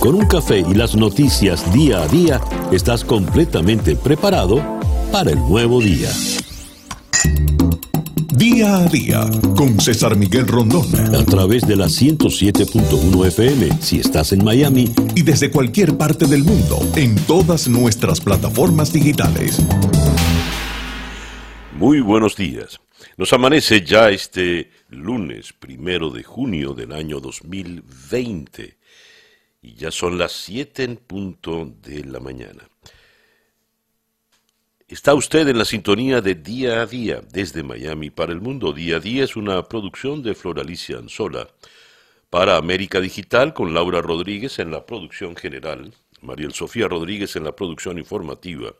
Con un café y las noticias día a día, estás completamente preparado para el nuevo día. Día a día con César Miguel Rondón. A través de la 107.1 FM si estás en Miami. Y desde cualquier parte del mundo en todas nuestras plataformas digitales. Muy buenos días. Nos amanece ya este lunes primero de junio del año 2020 y ya son las 7 en punto de la mañana. Está usted en la sintonía de Día a Día desde Miami para el mundo. Día a Día es una producción de Floralicia Anzola para América Digital con Laura Rodríguez en la producción general, Mariel Sofía Rodríguez en la producción informativa,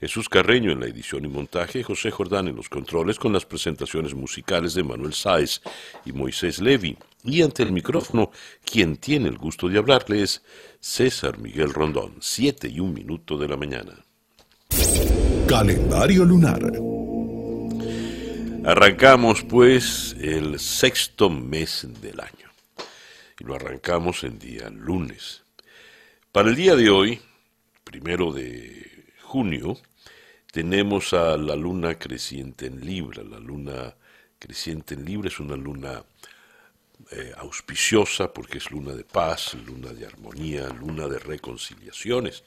Jesús Carreño en la edición y montaje, José Jordán en los controles con las presentaciones musicales de Manuel Sáez y Moisés Levi. Y ante el micrófono, quien tiene el gusto de hablarle es César Miguel Rondón, siete y un minuto de la mañana. Calendario lunar. Arrancamos pues el sexto mes del año. Y lo arrancamos en día lunes. Para el día de hoy, primero de junio, tenemos a la luna creciente en Libra. La luna creciente en Libra es una luna eh, auspiciosa porque es luna de paz, luna de armonía, luna de reconciliaciones.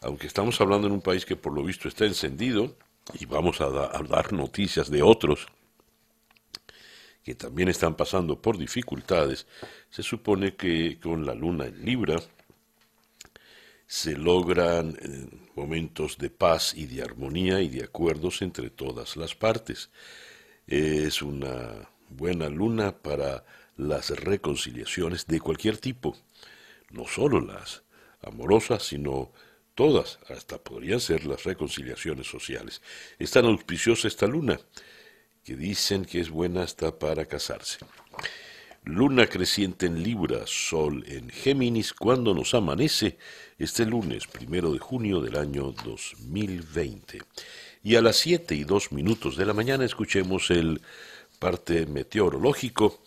Aunque estamos hablando en un país que por lo visto está encendido y vamos a, a dar noticias de otros que también están pasando por dificultades, se supone que con la luna en Libra se logran eh, momentos de paz y de armonía y de acuerdos entre todas las partes. Es una buena luna para las reconciliaciones de cualquier tipo, no solo las amorosas, sino todas, hasta podrían ser las reconciliaciones sociales. Es tan auspiciosa esta luna que dicen que es buena hasta para casarse. Luna creciente en Libra, Sol en Géminis, cuando nos amanece este lunes, primero de junio del año 2020. Y a las 7 y 2 minutos de la mañana escuchemos el parte meteorológico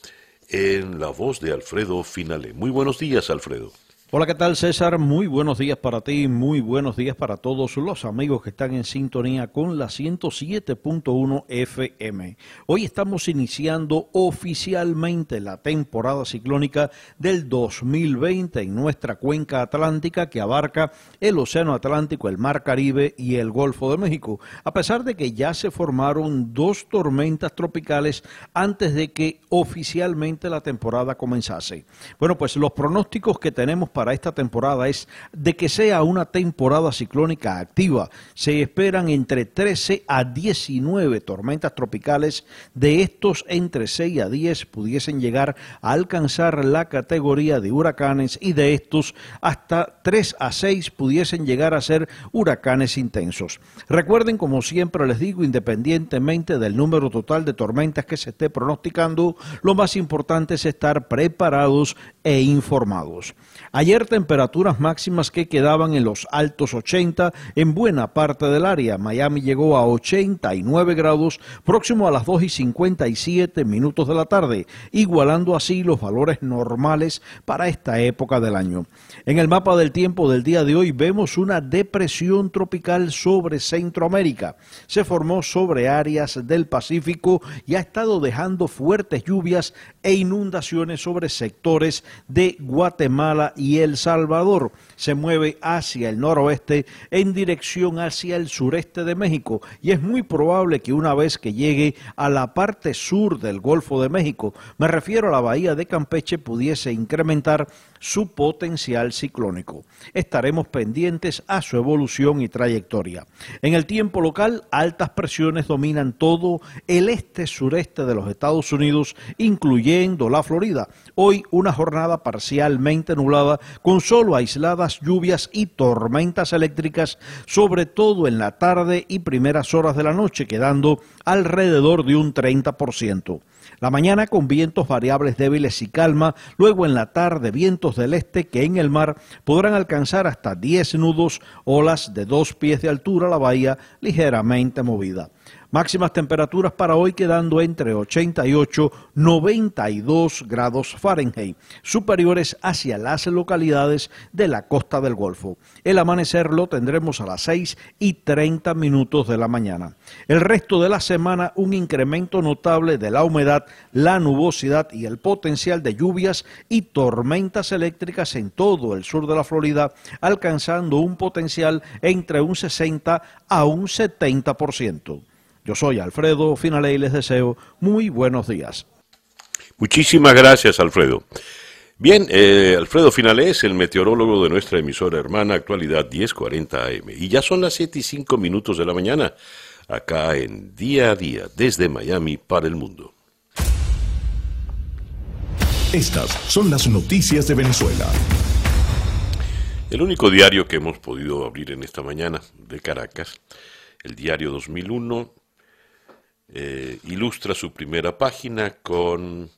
en la voz de Alfredo Finale. Muy buenos días, Alfredo. Hola, ¿qué tal César? Muy buenos días para ti, muy buenos días para todos los amigos que están en sintonía con la 107.1 FM. Hoy estamos iniciando oficialmente la temporada ciclónica del 2020 en nuestra cuenca atlántica que abarca el Océano Atlántico, el Mar Caribe y el Golfo de México, a pesar de que ya se formaron dos tormentas tropicales antes de que oficialmente la temporada comenzase. Bueno, pues los pronósticos que tenemos para para esta temporada es de que sea una temporada ciclónica activa. Se esperan entre 13 a 19 tormentas tropicales. De estos, entre 6 a 10 pudiesen llegar a alcanzar la categoría de huracanes y de estos, hasta 3 a 6 pudiesen llegar a ser huracanes intensos. Recuerden, como siempre les digo, independientemente del número total de tormentas que se esté pronosticando, lo más importante es estar preparados e informados. Temperaturas máximas que quedaban en los altos 80 en buena parte del área. Miami llegó a 89 grados próximo a las 2 y 57 minutos de la tarde, igualando así los valores normales para esta época del año. En el mapa del tiempo del día de hoy vemos una depresión tropical sobre Centroamérica. Se formó sobre áreas del Pacífico y ha estado dejando fuertes lluvias e inundaciones sobre sectores de Guatemala y El Salvador. Se mueve hacia el noroeste en dirección hacia el sureste de México y es muy probable que una vez que llegue a la parte sur del Golfo de México, me refiero a la bahía de Campeche, pudiese incrementar su potencial ciclónico. Estaremos pendientes a su evolución y trayectoria. En el tiempo local, altas presiones dominan todo el este-sureste de los Estados Unidos, incluyendo la Florida. Hoy una jornada parcialmente nublada con solo aisladas lluvias y tormentas eléctricas, sobre todo en la tarde y primeras horas de la noche, quedando alrededor de un 30%. La mañana con vientos variables débiles y calma, luego en la tarde vientos del este que en el mar podrán alcanzar hasta 10 nudos, olas de dos pies de altura, la bahía ligeramente movida. Máximas temperaturas para hoy quedando entre 88 y 92 grados Fahrenheit, superiores hacia las localidades de la costa del Golfo. El amanecer lo tendremos a las 6 y 30 minutos de la mañana. El resto de la semana un incremento notable de la humedad, la nubosidad y el potencial de lluvias y tormentas eléctricas en todo el sur de la Florida, alcanzando un potencial entre un 60 a un 70%. Yo soy Alfredo Finale y les deseo muy buenos días. Muchísimas gracias, Alfredo. Bien, eh, Alfredo Finale es el meteorólogo de nuestra emisora hermana Actualidad 1040 AM. Y ya son las 7 y 5 minutos de la mañana, acá en Día a Día, desde Miami para el mundo. Estas son las noticias de Venezuela. El único diario que hemos podido abrir en esta mañana de Caracas, el diario 2001, eh, ilustra su primera página con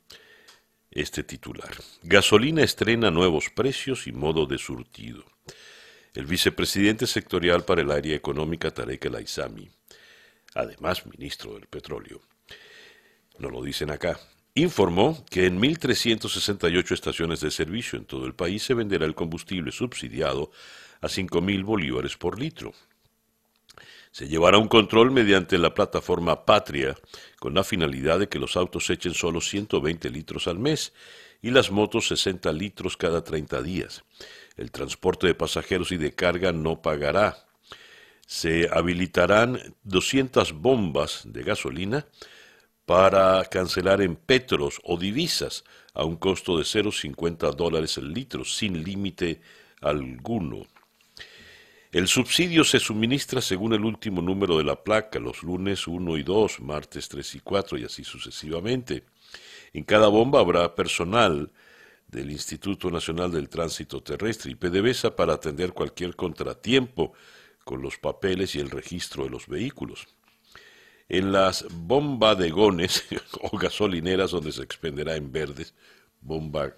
este titular. Gasolina estrena nuevos precios y modo de surtido. El vicepresidente sectorial para el área económica Tarek El Aizami, además ministro del petróleo, no lo dicen acá, informó que en 1.368 estaciones de servicio en todo el país se venderá el combustible subsidiado a 5.000 bolívares por litro, se llevará un control mediante la plataforma Patria, con la finalidad de que los autos echen solo 120 litros al mes y las motos 60 litros cada 30 días. El transporte de pasajeros y de carga no pagará. Se habilitarán 200 bombas de gasolina para cancelar en petros o divisas a un costo de 0,50 dólares el litro, sin límite alguno. El subsidio se suministra según el último número de la placa, los lunes 1 y 2, martes 3 y 4 y así sucesivamente. En cada bomba habrá personal del Instituto Nacional del Tránsito Terrestre y PDVSA para atender cualquier contratiempo con los papeles y el registro de los vehículos. En las bombadegones o gasolineras donde se expenderá en verdes, bomba,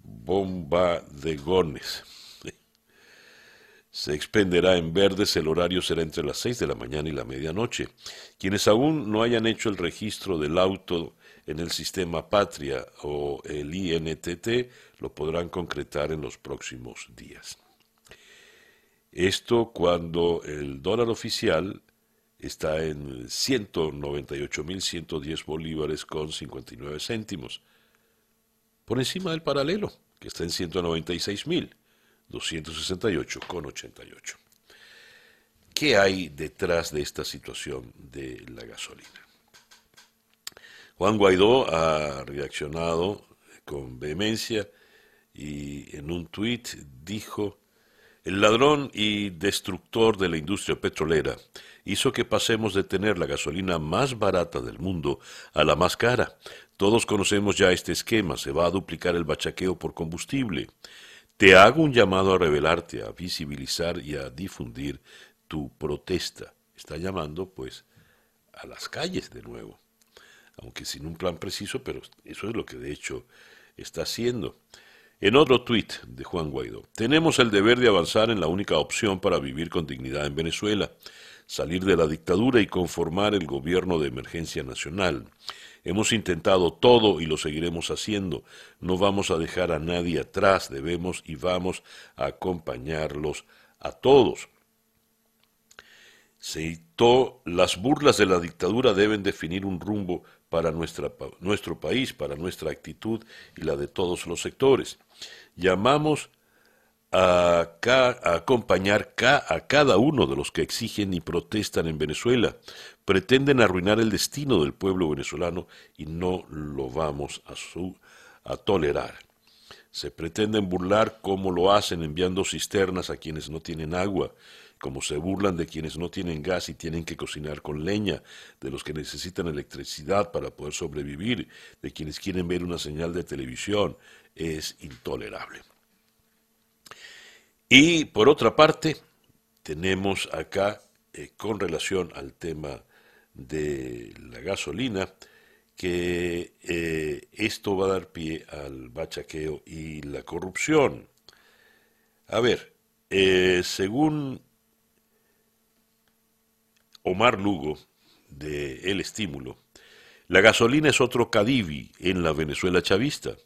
bombadegones se expenderá en verdes, el horario será entre las 6 de la mañana y la medianoche. Quienes aún no hayan hecho el registro del auto en el sistema Patria o el INTT lo podrán concretar en los próximos días. Esto cuando el dólar oficial está en 198.110 bolívares con 59 céntimos, por encima del paralelo, que está en 196.000. 268,88. ¿Qué hay detrás de esta situación de la gasolina? Juan Guaidó ha reaccionado con vehemencia y en un tuit dijo, el ladrón y destructor de la industria petrolera hizo que pasemos de tener la gasolina más barata del mundo a la más cara. Todos conocemos ya este esquema, se va a duplicar el bachaqueo por combustible. Te hago un llamado a revelarte, a visibilizar y a difundir tu protesta. Está llamando, pues, a las calles de nuevo, aunque sin un plan preciso, pero eso es lo que de hecho está haciendo. En otro tuit de Juan Guaidó, tenemos el deber de avanzar en la única opción para vivir con dignidad en Venezuela, salir de la dictadura y conformar el gobierno de emergencia nacional. Hemos intentado todo y lo seguiremos haciendo. No vamos a dejar a nadie atrás, debemos y vamos a acompañarlos a todos. Se las burlas de la dictadura deben definir un rumbo para nuestro país, para nuestra actitud y la de todos los sectores. Llamamos a, acompañar a cada uno de los que exigen y protestan en Venezuela. Pretenden arruinar el destino del pueblo venezolano y no lo vamos a, a tolerar. Se pretenden burlar como lo hacen enviando cisternas a quienes no tienen agua, como se burlan de quienes no tienen gas y tienen que cocinar con leña, de los que necesitan electricidad para poder sobrevivir, de quienes quieren ver una señal de televisión. Es intolerable. Y por otra parte, tenemos acá, eh, con relación al tema de la gasolina, que eh, esto va a dar pie al bachaqueo y la corrupción. A ver, eh, según Omar Lugo, del estímulo. La gasolina es otro Cadivi en la Venezuela chavista.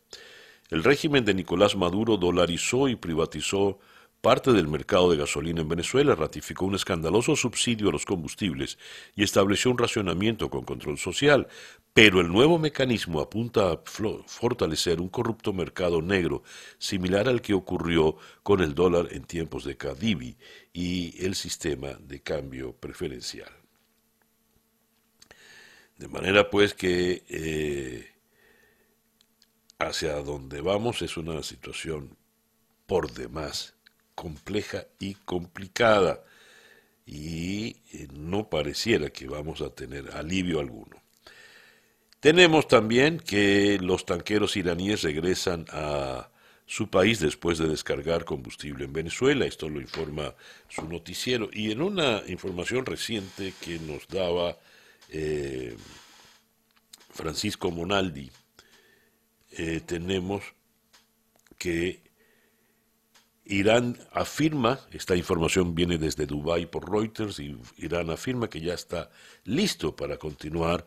El régimen de Nicolás Maduro dolarizó y privatizó parte del mercado de gasolina en Venezuela, ratificó un escandaloso subsidio a los combustibles y estableció un racionamiento con control social, pero el nuevo mecanismo apunta a fortalecer un corrupto mercado negro, similar al que ocurrió con el dólar en tiempos de Cadivi y el sistema de cambio preferencial. De manera pues que eh, hacia donde vamos es una situación por demás compleja y complicada y eh, no pareciera que vamos a tener alivio alguno. Tenemos también que los tanqueros iraníes regresan a su país después de descargar combustible en Venezuela. Esto lo informa su noticiero. Y en una información reciente que nos daba eh, Francisco Monaldi, eh, tenemos que Irán afirma, esta información viene desde Dubái por Reuters, y Irán afirma que ya está listo para continuar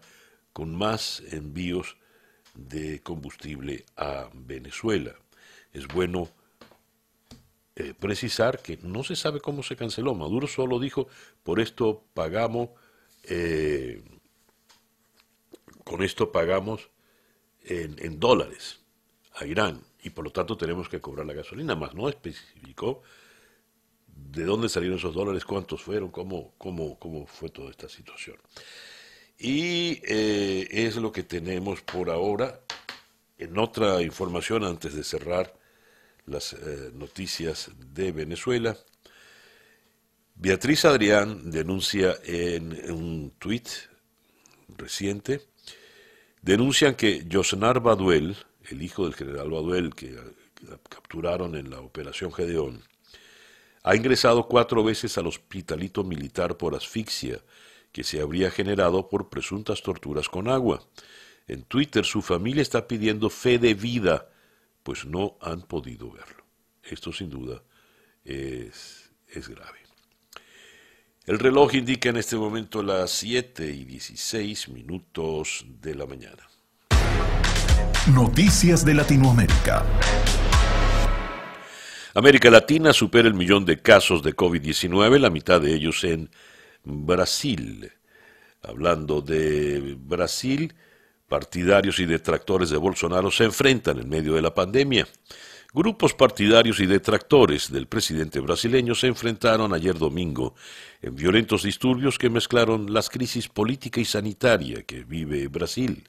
con más envíos de combustible a Venezuela. Es bueno eh, precisar que no se sabe cómo se canceló. Maduro solo dijo, por esto pagamos, eh, con esto pagamos en, en, dólares a Irán y por lo tanto tenemos que cobrar la gasolina, más no especificó de dónde salieron esos dólares, cuántos fueron, cómo, cómo, cómo fue toda esta situación. Y eh, es lo que tenemos por ahora. En otra información, antes de cerrar las eh, noticias de Venezuela, Beatriz Adrián denuncia en un tuit reciente, denuncian que Josnar Baduel, el hijo del general Baduel que capturaron en la operación Gedeón, ha ingresado cuatro veces al hospitalito militar por asfixia que se habría generado por presuntas torturas con agua. En Twitter su familia está pidiendo fe de vida, pues no han podido verlo. Esto sin duda es, es grave. El reloj indica en este momento las 7 y 16 minutos de la mañana. Noticias de Latinoamérica. América Latina supera el millón de casos de COVID-19, la mitad de ellos en Brasil. Hablando de Brasil, partidarios y detractores de Bolsonaro se enfrentan en medio de la pandemia. Grupos partidarios y detractores del presidente brasileño se enfrentaron ayer domingo en violentos disturbios que mezclaron las crisis política y sanitaria que vive Brasil.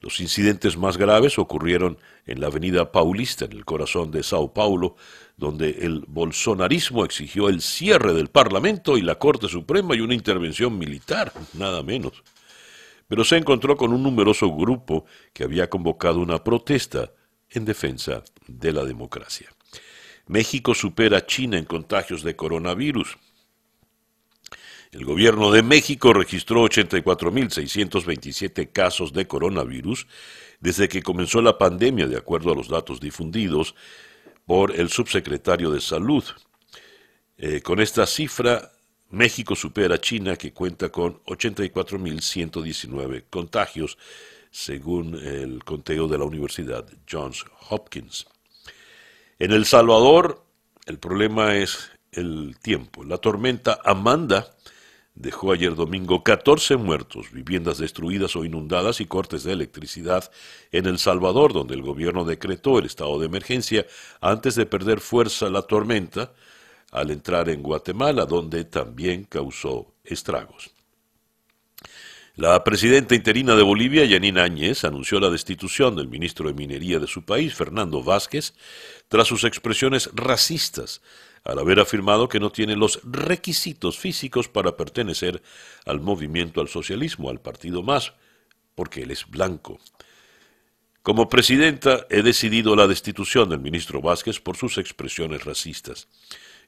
Los incidentes más graves ocurrieron en la avenida Paulista, en el corazón de Sao Paulo, donde el bolsonarismo exigió el cierre del Parlamento y la Corte Suprema y una intervención militar, nada menos. Pero se encontró con un numeroso grupo que había convocado una protesta en defensa de la democracia. México supera a China en contagios de coronavirus. El gobierno de México registró 84.627 casos de coronavirus desde que comenzó la pandemia, de acuerdo a los datos difundidos por el subsecretario de Salud. Eh, con esta cifra, México supera a China, que cuenta con 84.119 contagios, según el conteo de la Universidad Johns Hopkins. En El Salvador, el problema es el tiempo. La tormenta Amanda dejó ayer domingo 14 muertos, viviendas destruidas o inundadas y cortes de electricidad en El Salvador, donde el gobierno decretó el estado de emergencia antes de perder fuerza la tormenta al entrar en Guatemala, donde también causó estragos. La presidenta interina de Bolivia, Yanina Áñez, anunció la destitución del ministro de Minería de su país, Fernando Vázquez, tras sus expresiones racistas al haber afirmado que no tiene los requisitos físicos para pertenecer al movimiento al socialismo, al partido más, porque él es blanco. Como presidenta he decidido la destitución del ministro Vázquez por sus expresiones racistas.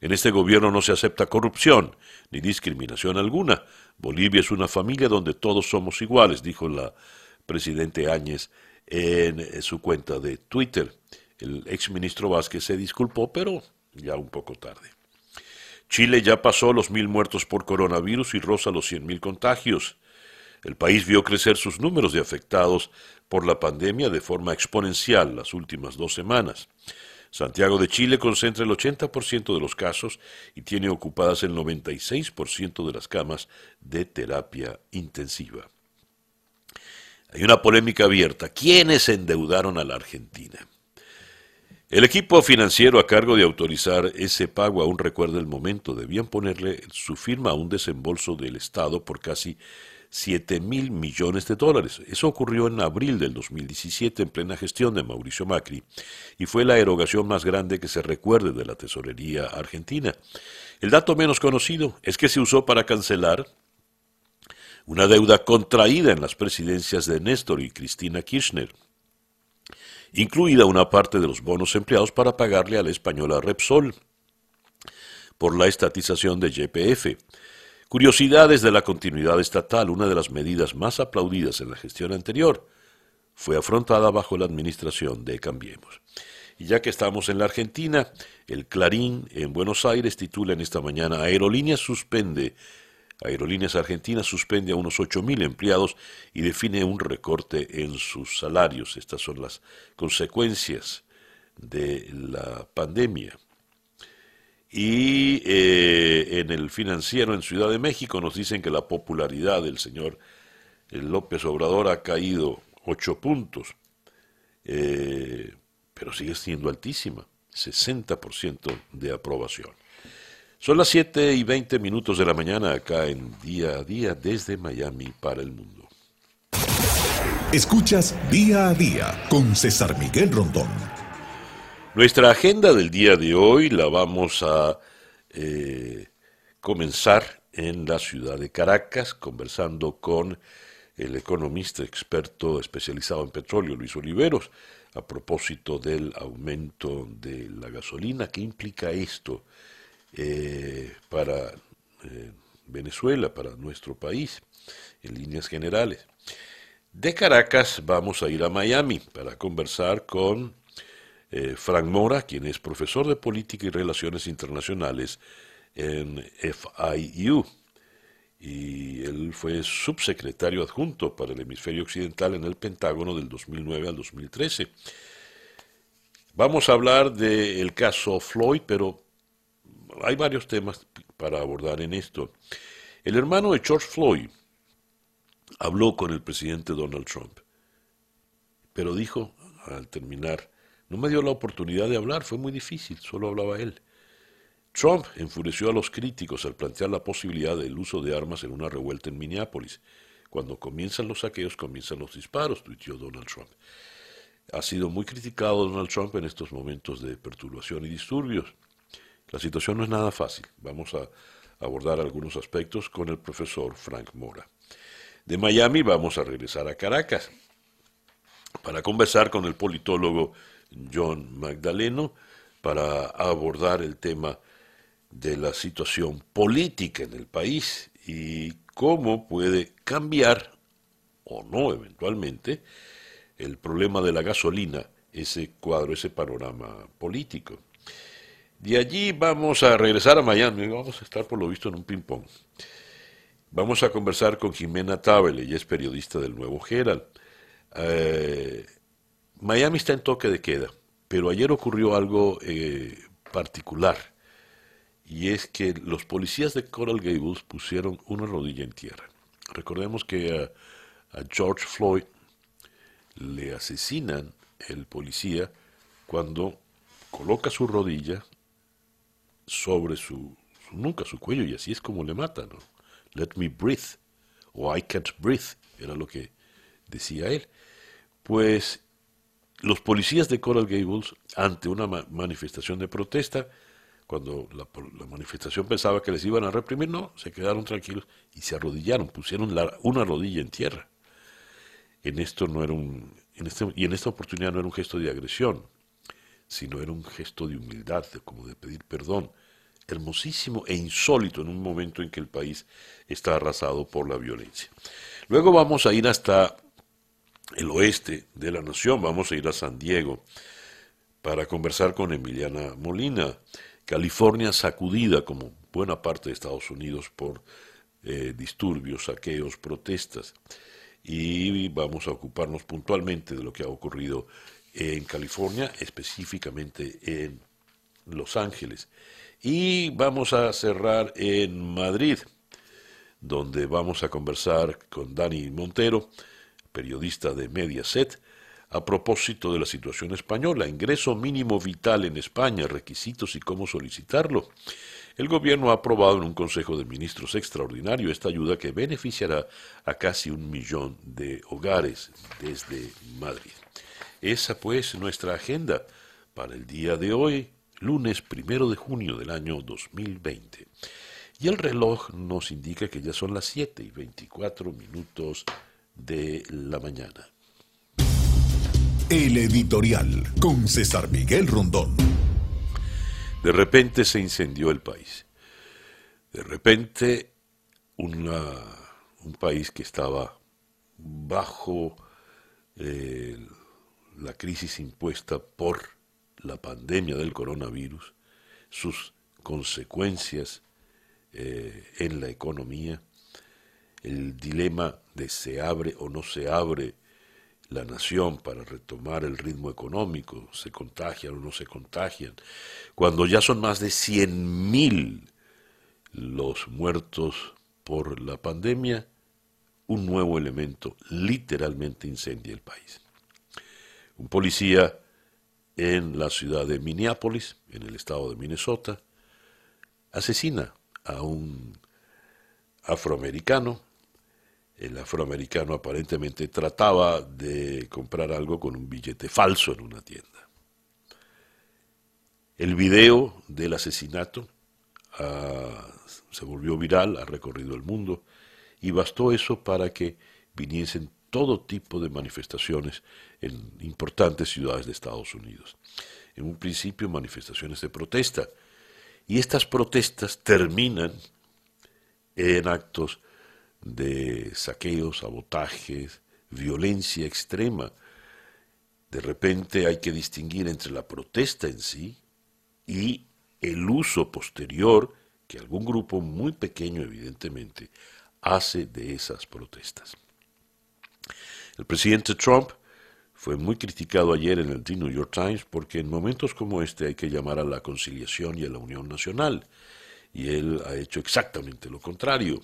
En este gobierno no se acepta corrupción ni discriminación alguna. Bolivia es una familia donde todos somos iguales, dijo la presidente Áñez en su cuenta de Twitter. El exministro Vázquez se disculpó, pero ya un poco tarde. Chile ya pasó los mil muertos por coronavirus y roza los cien mil contagios. El país vio crecer sus números de afectados por la pandemia de forma exponencial las últimas dos semanas. Santiago de Chile concentra el 80% de los casos y tiene ocupadas el 96% de las camas de terapia intensiva. Hay una polémica abierta. ¿Quiénes endeudaron a la Argentina? El equipo financiero a cargo de autorizar ese pago aún recuerda el momento. Debían ponerle su firma a un desembolso del Estado por casi 7 mil millones de dólares. Eso ocurrió en abril del 2017 en plena gestión de Mauricio Macri y fue la erogación más grande que se recuerde de la tesorería argentina. El dato menos conocido es que se usó para cancelar una deuda contraída en las presidencias de Néstor y Cristina Kirchner incluida una parte de los bonos empleados para pagarle a la española Repsol por la estatización de YPF. Curiosidades de la continuidad estatal, una de las medidas más aplaudidas en la gestión anterior, fue afrontada bajo la administración de Cambiemos. Y ya que estamos en la Argentina, el Clarín en Buenos Aires titula en esta mañana Aerolíneas suspende Aerolíneas Argentinas suspende a unos 8.000 empleados y define un recorte en sus salarios. Estas son las consecuencias de la pandemia. Y eh, en el financiero en Ciudad de México nos dicen que la popularidad del señor López Obrador ha caído 8 puntos, eh, pero sigue siendo altísima, 60% de aprobación. Son las 7 y 20 minutos de la mañana acá en Día a Día desde Miami para el mundo. Escuchas Día a Día con César Miguel Rondón. Nuestra agenda del día de hoy la vamos a eh, comenzar en la ciudad de Caracas, conversando con el economista experto especializado en petróleo, Luis Oliveros, a propósito del aumento de la gasolina. ¿Qué implica esto? Eh, para eh, Venezuela, para nuestro país, en líneas generales. De Caracas vamos a ir a Miami para conversar con eh, Frank Mora, quien es profesor de Política y Relaciones Internacionales en FIU. Y él fue subsecretario adjunto para el hemisferio occidental en el Pentágono del 2009 al 2013. Vamos a hablar del caso Floyd, pero hay varios temas para abordar en esto. El hermano de George Floyd habló con el presidente Donald Trump, pero dijo al terminar, no me dio la oportunidad de hablar, fue muy difícil, solo hablaba él. Trump enfureció a los críticos al plantear la posibilidad del uso de armas en una revuelta en Minneapolis. Cuando comienzan los saqueos, comienzan los disparos, tuiteó Donald Trump. Ha sido muy criticado Donald Trump en estos momentos de perturbación y disturbios. La situación no es nada fácil. Vamos a abordar algunos aspectos con el profesor Frank Mora. De Miami vamos a regresar a Caracas para conversar con el politólogo John Magdaleno para abordar el tema de la situación política en el país y cómo puede cambiar o no eventualmente el problema de la gasolina, ese cuadro, ese panorama político. De allí vamos a regresar a Miami, vamos a estar por lo visto en un ping-pong. Vamos a conversar con Jimena Tabele, ella es periodista del Nuevo Herald. Eh, Miami está en toque de queda, pero ayer ocurrió algo eh, particular, y es que los policías de Coral Gables pusieron una rodilla en tierra. Recordemos que a George Floyd le asesinan el policía cuando coloca su rodilla sobre su, nunca su cuello y así es como le matan. ¿no? Let me breathe o I can't breathe era lo que decía él. Pues los policías de Coral Gables, ante una manifestación de protesta, cuando la, manifestación pensaba que les iban a reprimir, no, se quedaron tranquilos y se arrodillaron, pusieron una rodilla en tierra. En esto no era un, en este, y en esta oportunidad no era un gesto de agresión, sino era un gesto de humildad, como de pedir perdón, hermosísimo e insólito en un momento en que el país está arrasado por la violencia. Luego vamos a ir hasta el oeste de la nación, vamos a ir a San Diego para conversar con Emiliana Molina, California sacudida como buena parte de Estados Unidos por eh, disturbios, saqueos, protestas. Y vamos a ocuparnos puntualmente de lo que ha ocurrido en California, específicamente en Los Ángeles. Y vamos a cerrar en Madrid, donde vamos a conversar con Dani Montero, periodista de Mediaset, a propósito de la situación española, ingreso mínimo vital en España, requisitos y cómo solicitarlo. El gobierno ha aprobado en un Consejo de Ministros extraordinario esta ayuda que beneficiará a casi un millón de hogares desde Madrid. Esa pues nuestra agenda para el día de hoy, lunes primero de junio del año 2020. Y el reloj nos indica que ya son las 7 y 24 minutos de la mañana. El editorial con César Miguel Rondón. De repente se incendió el país. De repente un país que estaba bajo eh, la crisis impuesta por la pandemia del coronavirus, sus consecuencias eh, en la economía, el dilema de se abre o no se abre la nación para retomar el ritmo económico, se contagian o no se contagian, cuando ya son más de 100.000 los muertos por la pandemia, un nuevo elemento literalmente incendia el país. Un policía en la ciudad de Minneapolis, en el estado de Minnesota, asesina a un afroamericano el afroamericano aparentemente trataba de comprar algo con un billete falso en una tienda. El video del asesinato ah, se volvió viral, ha recorrido el mundo, y bastó eso para que viniesen todo tipo de manifestaciones en importantes ciudades de Estados Unidos. En un principio manifestaciones de protesta, y estas protestas terminan en actos de saqueos, sabotajes, violencia extrema. De repente hay que distinguir entre la protesta en sí y el uso posterior que algún grupo muy pequeño, evidentemente, hace de esas protestas. El presidente Trump fue muy criticado ayer en el The New York Times porque en momentos como este hay que llamar a la conciliación y a la unión nacional. Y él ha hecho exactamente lo contrario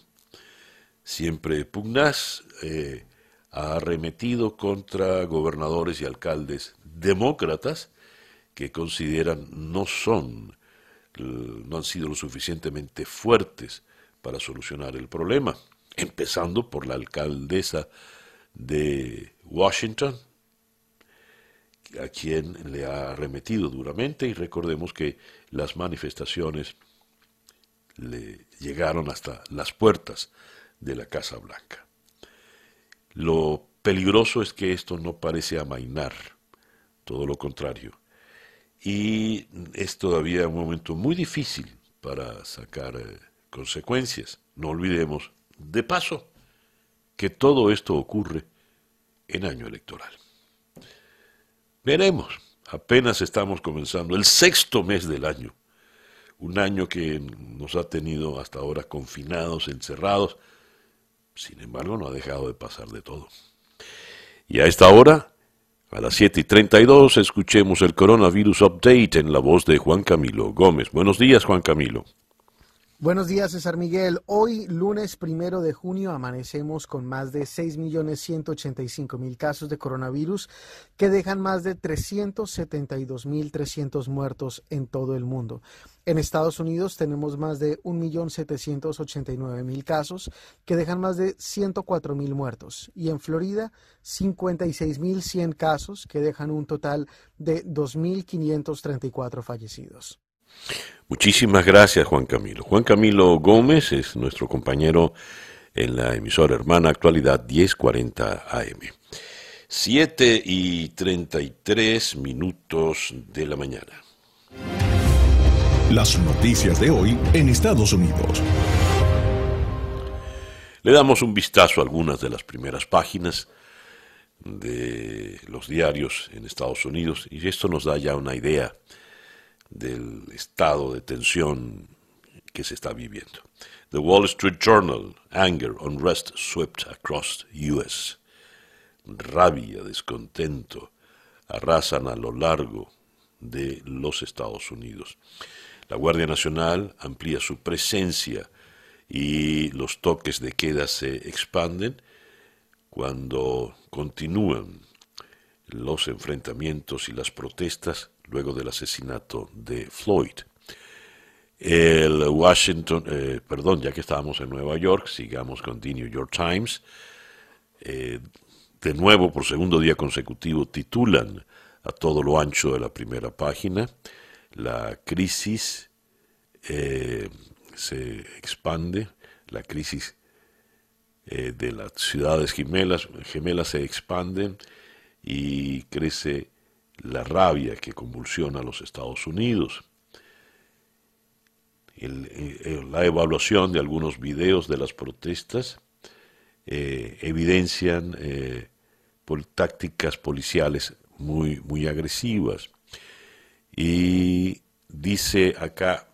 siempre pugnaz, eh, ha arremetido contra gobernadores y alcaldes demócratas que consideran no son, no han sido lo suficientemente fuertes para solucionar el problema, empezando por la alcaldesa de Washington, a quien le ha arremetido duramente y recordemos que las manifestaciones le llegaron hasta las puertas de la Casa Blanca. Lo peligroso es que esto no parece amainar, todo lo contrario. Y es todavía un momento muy difícil para sacar eh, consecuencias. No olvidemos, de paso, que todo esto ocurre en año electoral. Veremos, apenas estamos comenzando el sexto mes del año, un año que nos ha tenido hasta ahora confinados, encerrados, sin embargo, no ha dejado de pasar de todo. Y a esta hora, a las 7 y 32, escuchemos el Coronavirus Update en la voz de Juan Camilo Gómez. Buenos días, Juan Camilo. Buenos días, César Miguel. Hoy, lunes primero de junio, amanecemos con más de 6.185.000 casos de coronavirus que dejan más de 372.300 muertos en todo el mundo. En Estados Unidos tenemos más de 1.789.000 casos que dejan más de 104.000 muertos. Y en Florida, 56.100 casos que dejan un total de 2.534 fallecidos. Muchísimas gracias, Juan Camilo. Juan Camilo Gómez es nuestro compañero en la emisora hermana actualidad 1040 AM. 7 y 33 minutos de la mañana. Las noticias de hoy en Estados Unidos. Le damos un vistazo a algunas de las primeras páginas de los diarios en Estados Unidos y esto nos da ya una idea del estado de tensión que se está viviendo. The Wall Street Journal, anger, unrest swept across U.S. Rabia, descontento, arrasan a lo largo de los Estados Unidos. La Guardia Nacional amplía su presencia y los toques de queda se expanden cuando continúan los enfrentamientos y las protestas luego del asesinato de Floyd. El Washington, eh, perdón, ya que estábamos en Nueva York, sigamos con The New York Times. Eh, de nuevo, por segundo día consecutivo, titulan a todo lo ancho de la primera página, la crisis eh, se expande, la crisis de las ciudades gemelas, gemelas se expanden y crece la rabia que convulsiona a los Estados Unidos. Eh, la evaluación de algunos videos de las protestas eh, evidencian eh, tácticas policiales muy, muy agresivas. Y dice acá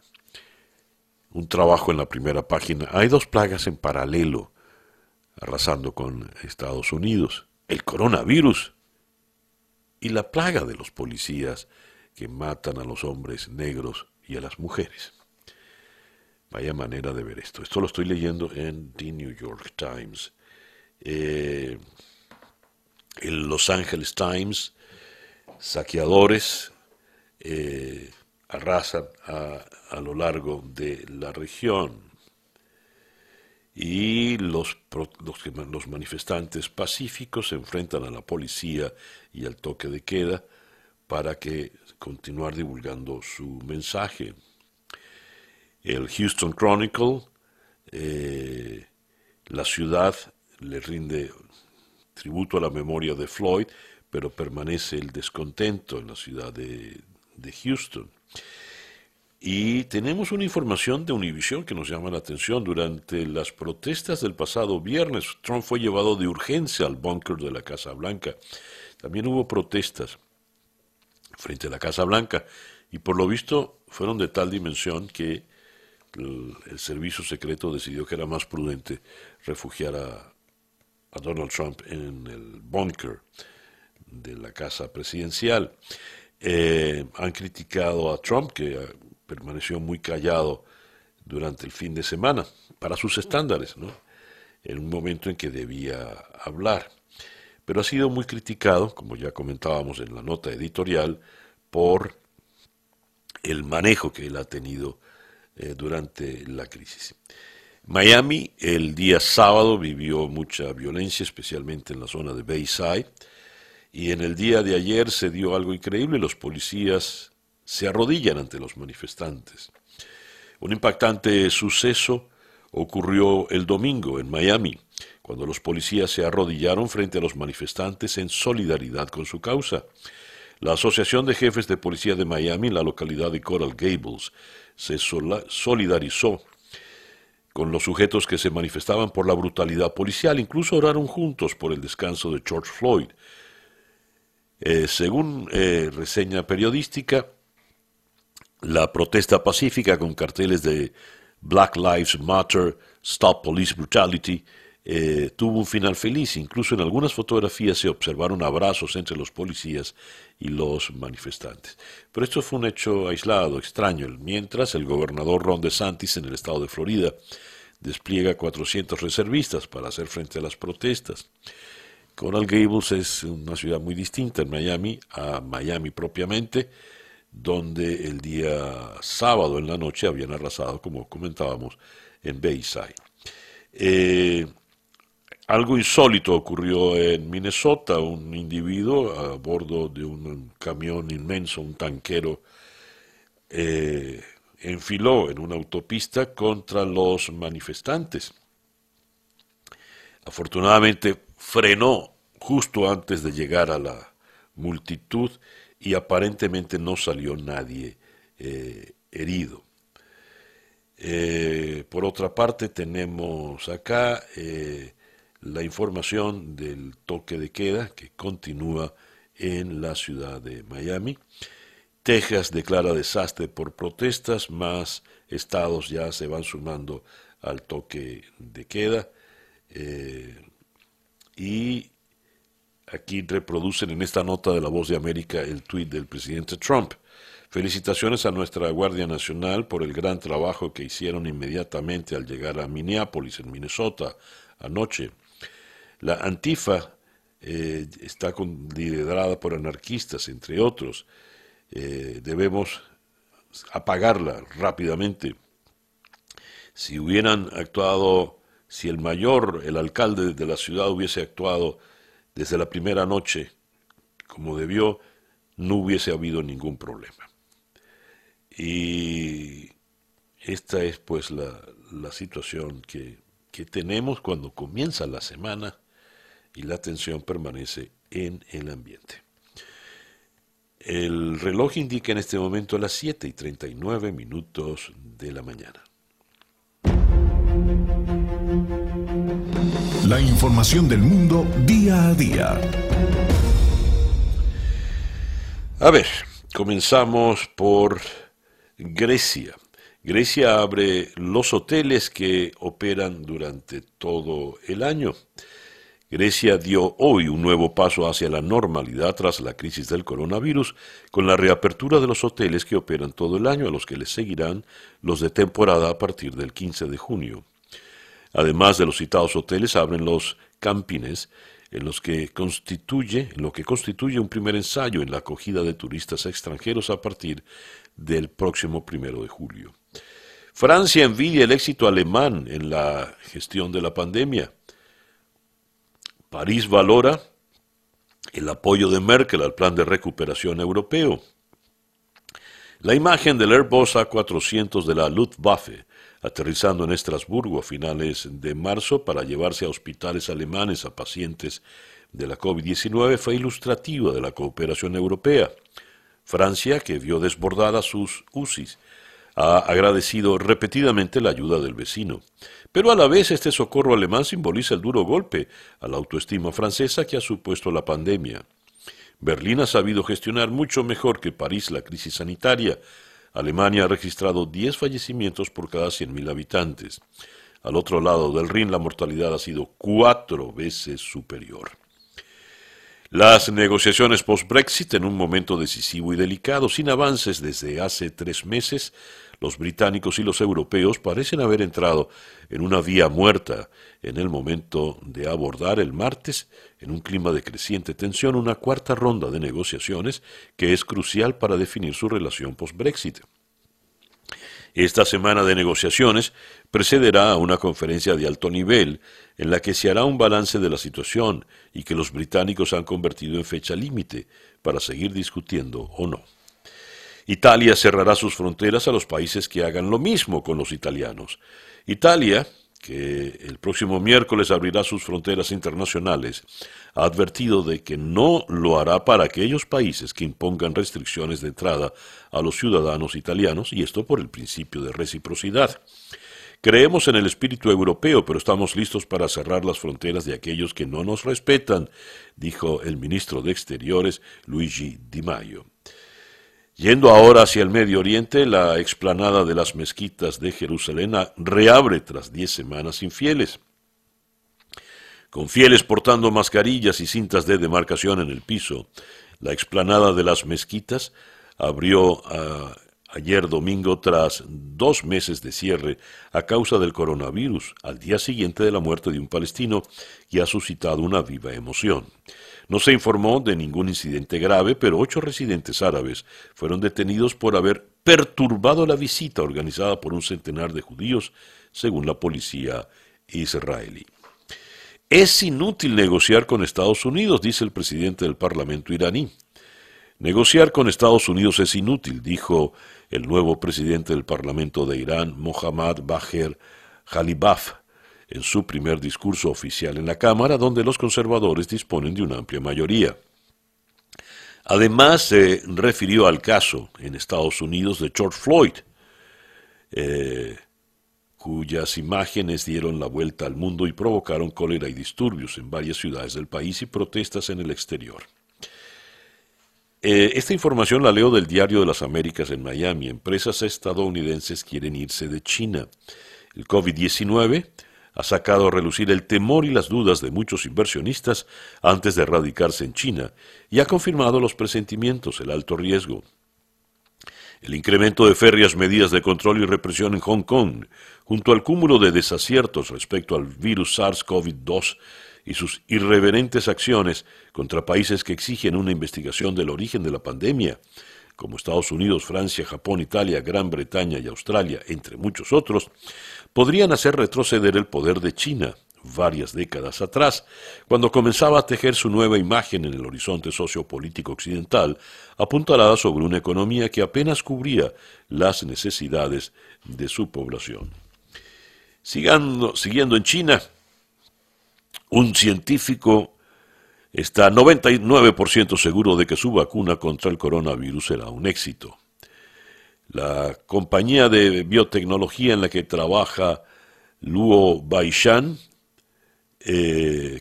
un trabajo en la primera página, hay dos plagas en paralelo arrasando con Estados Unidos. El coronavirus y la plaga de los policías que matan a los hombres negros y a las mujeres. Vaya manera de ver esto. Esto lo estoy leyendo en The New York Times. Eh, en Los Angeles Times, saqueadores eh, arrasan a, a, lo largo de la región y los, los, los manifestantes pacíficos se enfrentan a la policía y al toque de queda para que continuar divulgando su mensaje el Houston Chronicle, eh, la ciudad le rinde tributo a la memoria de Floyd, pero permanece el descontento en la ciudad de, Houston. Y tenemos una información de Univision que nos llama la atención. Durante las protestas del pasado viernes, Trump fue llevado de urgencia al búnker de la Casa Blanca. También hubo protestas frente a la Casa Blanca y por lo visto fueron de tal dimensión que el, servicio secreto decidió que era más prudente refugiar a, Donald Trump en el bunker de la casa presidencial. Eh, han criticado a Trump, que eh, permaneció muy callado durante el fin de semana, para sus estándares, ¿no? en un momento en que debía hablar. Pero ha sido muy criticado, como ya comentábamos en la nota editorial, por el manejo que él ha tenido eh, durante la crisis. Miami el día sábado vivió mucha violencia, especialmente en la zona de Bayside, y en el día de ayer se dio algo increíble, los policías se arrodillan ante los manifestantes. Un impactante suceso ocurrió el domingo en Miami, cuando los policías se arrodillaron frente a los manifestantes en solidaridad con su causa. La Asociación de Jefes de Policía de Miami, la localidad de Coral Gables, se solidarizó con los sujetos que se manifestaban por la brutalidad policial, incluso oraron juntos por el descanso de George Floyd. Eh, según eh, reseña periodística, la protesta pacífica con carteles de Black Lives Matter, Stop Police Brutality, eh, tuvo un final feliz. Incluso en algunas fotografías se observaron abrazos entre los policías y los manifestantes. Pero esto fue un hecho aislado, extraño. Mientras el gobernador Ron DeSantis en el estado de Florida despliega 400 reservistas para hacer frente a las protestas. Coral Gables es una ciudad muy distinta en Miami a Miami propiamente, donde el día sábado en la noche habían arrasado, como comentábamos, en Bayside. Eh, algo insólito ocurrió en Minnesota. Un individuo a bordo de un camión inmenso, un tanquero, eh, enfiló en una autopista contra los manifestantes. Afortunadamente frenó justo antes de llegar a la multitud y aparentemente no salió nadie eh, herido. Eh, por otra parte tenemos acá la información del toque de queda que continúa en la ciudad de Miami Texas declara desastre por protestas, más estados ya se van sumando al toque de queda. Eh, y aquí reproducen en esta nota de la Voz de América el tuit del presidente Trump. Felicitaciones a nuestra Guardia Nacional por el gran trabajo que hicieron inmediatamente al llegar a Minneapolis, en Minnesota, anoche. La Antifa eh, está liderada por anarquistas, entre otros. Eh, debemos apagarla rápidamente. Si hubieran actuado, si el mayor, el alcalde de la ciudad hubiese actuado desde la primera noche como debió, no hubiese habido ningún problema. Y esta es pues la, situación que, que tenemos cuando comienza la semana y la tensión permanece en el ambiente. El reloj indica en este momento las 7 y 39 minutos de la mañana. La información del mundo día a día. A ver, comenzamos por Grecia. Grecia abre los hoteles que operan durante todo el año. Grecia dio hoy un nuevo paso hacia la normalidad tras la crisis del coronavirus, con la reapertura de los hoteles que operan todo el año, a los que les seguirán los de temporada a partir del 15 de junio. Además de los citados hoteles, abren los campines, en, los que constituye, lo que constituye un primer ensayo en la acogida de turistas extranjeros a partir del próximo primero de julio. Francia envidia el éxito alemán en la gestión de la pandemia. París valora el apoyo de Merkel al plan de recuperación europeo. La imagen del Airbus A400 de la Luftwaffe aterrizando en Estrasburgo a finales de marzo para llevarse a hospitales alemanes a pacientes de la COVID-19 fue ilustrativa de la cooperación europea. Francia, que vio desbordadas sus UCIs, ha agradecido repetidamente la ayuda del vecino. Pero a la vez este socorro alemán simboliza el duro golpe a la autoestima francesa que ha supuesto la pandemia. Berlín ha sabido gestionar mucho mejor que París la crisis sanitaria. Alemania ha registrado 10 fallecimientos por cada 100.000 habitantes. Al otro lado del Rin la mortalidad ha sido cuatro veces superior. Las negociaciones post-Brexit en un momento decisivo y delicado, sin avances desde hace tres meses, los británicos y los europeos parecen haber entrado en una vía muerta en el momento de abordar el martes, en un clima de creciente tensión, una cuarta ronda de negociaciones que es crucial para definir su relación post-Brexit. Esta semana de negociaciones precederá a una conferencia de alto nivel en la que se hará un balance de la situación y que los británicos han convertido en fecha límite para seguir discutiendo o no. Italia cerrará sus fronteras a los países que hagan lo mismo con los italianos. Italia, que el próximo miércoles abrirá sus fronteras internacionales, ha advertido de que no lo hará para aquellos países que impongan restricciones de entrada a los ciudadanos italianos, y esto por el principio de reciprocidad. Creemos en el espíritu europeo, pero estamos listos para cerrar las fronteras de aquellos que no nos respetan, dijo el ministro de Exteriores Luigi Di Maio. Yendo ahora hacia el Medio Oriente, la explanada de las mezquitas de Jerusalén reabre tras diez semanas sin fieles. Con fieles portando mascarillas y cintas de demarcación en el piso, la explanada de las mezquitas abrió ah, ayer domingo tras dos meses de cierre a causa del coronavirus, al día siguiente de la muerte de un palestino que ha suscitado una viva emoción. No se informó de ningún incidente grave, pero ocho residentes árabes fueron detenidos por haber perturbado la visita organizada por un centenar de judíos, según la policía israelí. Es inútil negociar con Estados Unidos, dice el presidente del Parlamento iraní. Negociar con Estados Unidos es inútil, dijo el nuevo presidente del Parlamento de Irán, Mohammad Baher Jalibaf, en su primer discurso oficial en la Cámara, donde los conservadores disponen de una amplia mayoría. Además, se refirió al caso en Estados Unidos de George Floyd, eh, cuyas imágenes dieron la vuelta al mundo y provocaron cólera y disturbios en varias ciudades del país y protestas en el exterior. Eh, esta información la leo del Diario de las Américas en Miami. Empresas estadounidenses quieren irse de China. El COVID-19 ha sacado a relucir el temor y las dudas de muchos inversionistas antes de radicarse en China y ha confirmado los presentimientos, el alto riesgo. El incremento de férreas medidas de control y represión en Hong Kong, junto al cúmulo de desaciertos respecto al virus SARS-CoV-2, y sus irreverentes acciones contra países que exigen una investigación del origen de la pandemia, como Estados Unidos, Francia, Japón, Italia, Gran Bretaña y Australia, entre muchos otros, podrían hacer retroceder el poder de China varias décadas atrás, cuando comenzaba a tejer su nueva imagen en el horizonte sociopolítico occidental, apuntalada sobre una economía que apenas cubría las necesidades de su población. siguiendo en China, un científico está 99% seguro de que su vacuna contra el coronavirus será un éxito. La compañía de biotecnología en la que trabaja Luo Baishan eh,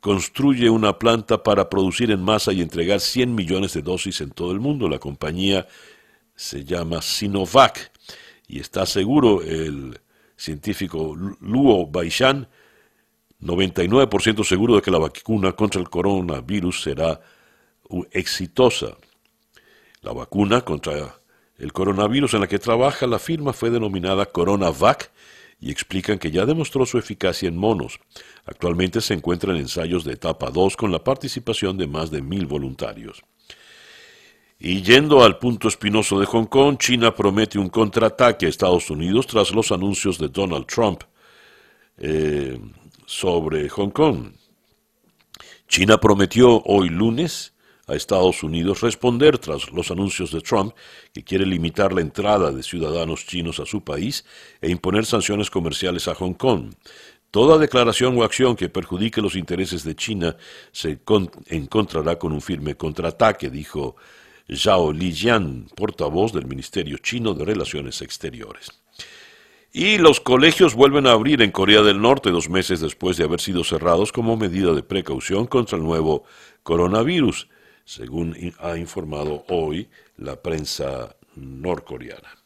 construye una planta para producir en masa y entregar 100 millones de dosis en todo el mundo. La compañía se llama Sinovac y está seguro el científico Luo Baishan 99% seguro de que la vacuna contra el coronavirus será exitosa. La vacuna contra el coronavirus en la que trabaja la firma fue denominada CoronaVac y explican que ya demostró su eficacia en monos. Actualmente se encuentra en ensayos de etapa 2 con la participación de más de mil voluntarios. Y yendo al punto espinoso de Hong Kong, China promete un contraataque a Estados Unidos tras los anuncios de Donald Trump. Eh, sobre Hong Kong. China prometió hoy lunes a Estados Unidos responder tras los anuncios de Trump que quiere limitar la entrada de ciudadanos chinos a su país e imponer sanciones comerciales a Hong Kong. Toda declaración o acción que perjudique los intereses de China se encontrará con un firme contraataque, dijo Zhao Lijian, portavoz del Ministerio Chino de Relaciones Exteriores. Y los colegios vuelven a abrir en Corea del Norte dos meses después de haber sido cerrados como medida de precaución contra el nuevo coronavirus, según ha informado hoy la prensa norcoreana.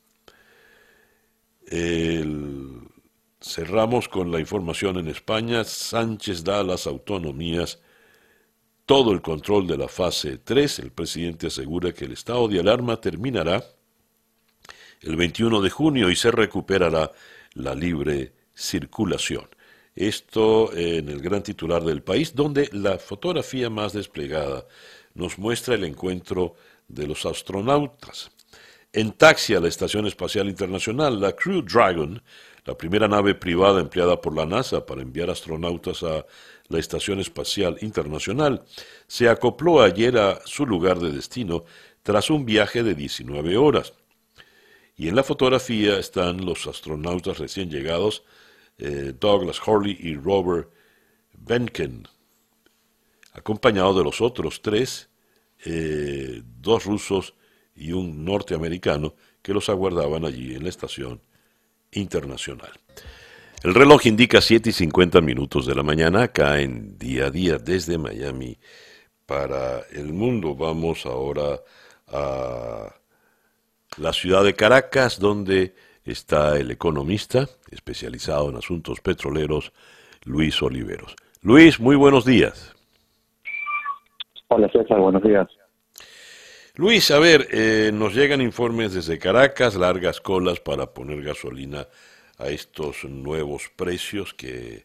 cerramos con la información en España. Sánchez da a las autonomías todo el control de la fase 3. El presidente asegura que el estado de alarma terminará el 21 de junio y se recuperará la libre circulación. Esto en el gran titular del país, donde la fotografía más desplegada nos muestra el encuentro de los astronautas. En taxi a la Estación Espacial Internacional, la Crew Dragon, la primera nave privada empleada por la NASA para enviar astronautas a la Estación Espacial Internacional, se acopló ayer a su lugar de destino tras un viaje de 19 horas. Y en la fotografía están los astronautas recién llegados, eh, Douglas Hurley y Robert Benken, acompañados de los otros tres, eh, dos rusos y un norteamericano que los aguardaban allí en la estación internacional. El reloj indica 7 y 50 minutos de la mañana, acá en día a día desde Miami para el mundo. Vamos ahora a la ciudad de Caracas, donde está el economista especializado en asuntos petroleros, Luis Oliveros. Luis, muy buenos días. Hola César, buenos días. Luis, a ver, eh, nos llegan informes desde Caracas, largas colas para poner gasolina a estos nuevos precios que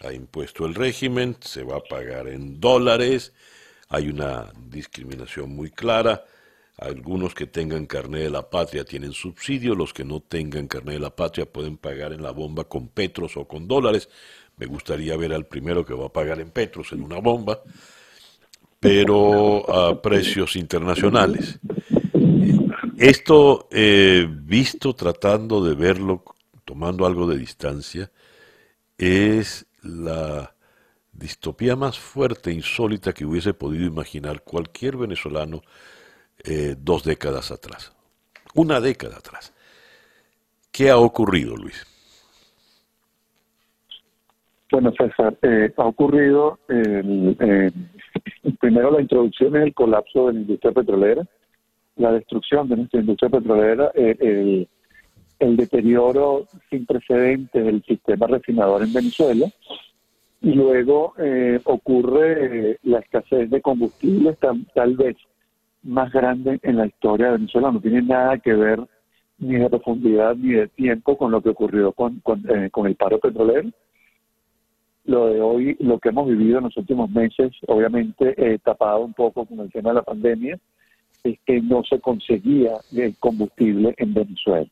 ha impuesto el régimen, se va a pagar en dólares, hay una discriminación muy clara. Algunos que tengan carné de la patria tienen subsidio, los que no tengan carné de la patria pueden pagar en la bomba con petros o con dólares. Me gustaría ver al primero que va a pagar en petros en una bomba, pero a precios internacionales. Esto eh, visto tratando de verlo, tomando algo de distancia, es la distopía más fuerte, e insólita que hubiese podido imaginar cualquier venezolano eh, dos décadas atrás, una década atrás. ¿Qué ha ocurrido, Luis? Bueno, César, eh, ha ocurrido el, Primero, la introducción es el colapso de la industria petrolera, la destrucción de nuestra industria petrolera, el, deterioro sin precedentes del sistema refinador en Venezuela, y luego eh, ocurre eh, la escasez de combustible, tal, vez más grande en la historia de Venezuela, no tiene nada que ver ni de profundidad ni de tiempo con lo que ocurrió con, con, eh, con el paro petrolero. Lo de hoy, lo que hemos vivido en los últimos meses, obviamente tapado un poco con el tema de la pandemia, es que no se conseguía el combustible en Venezuela.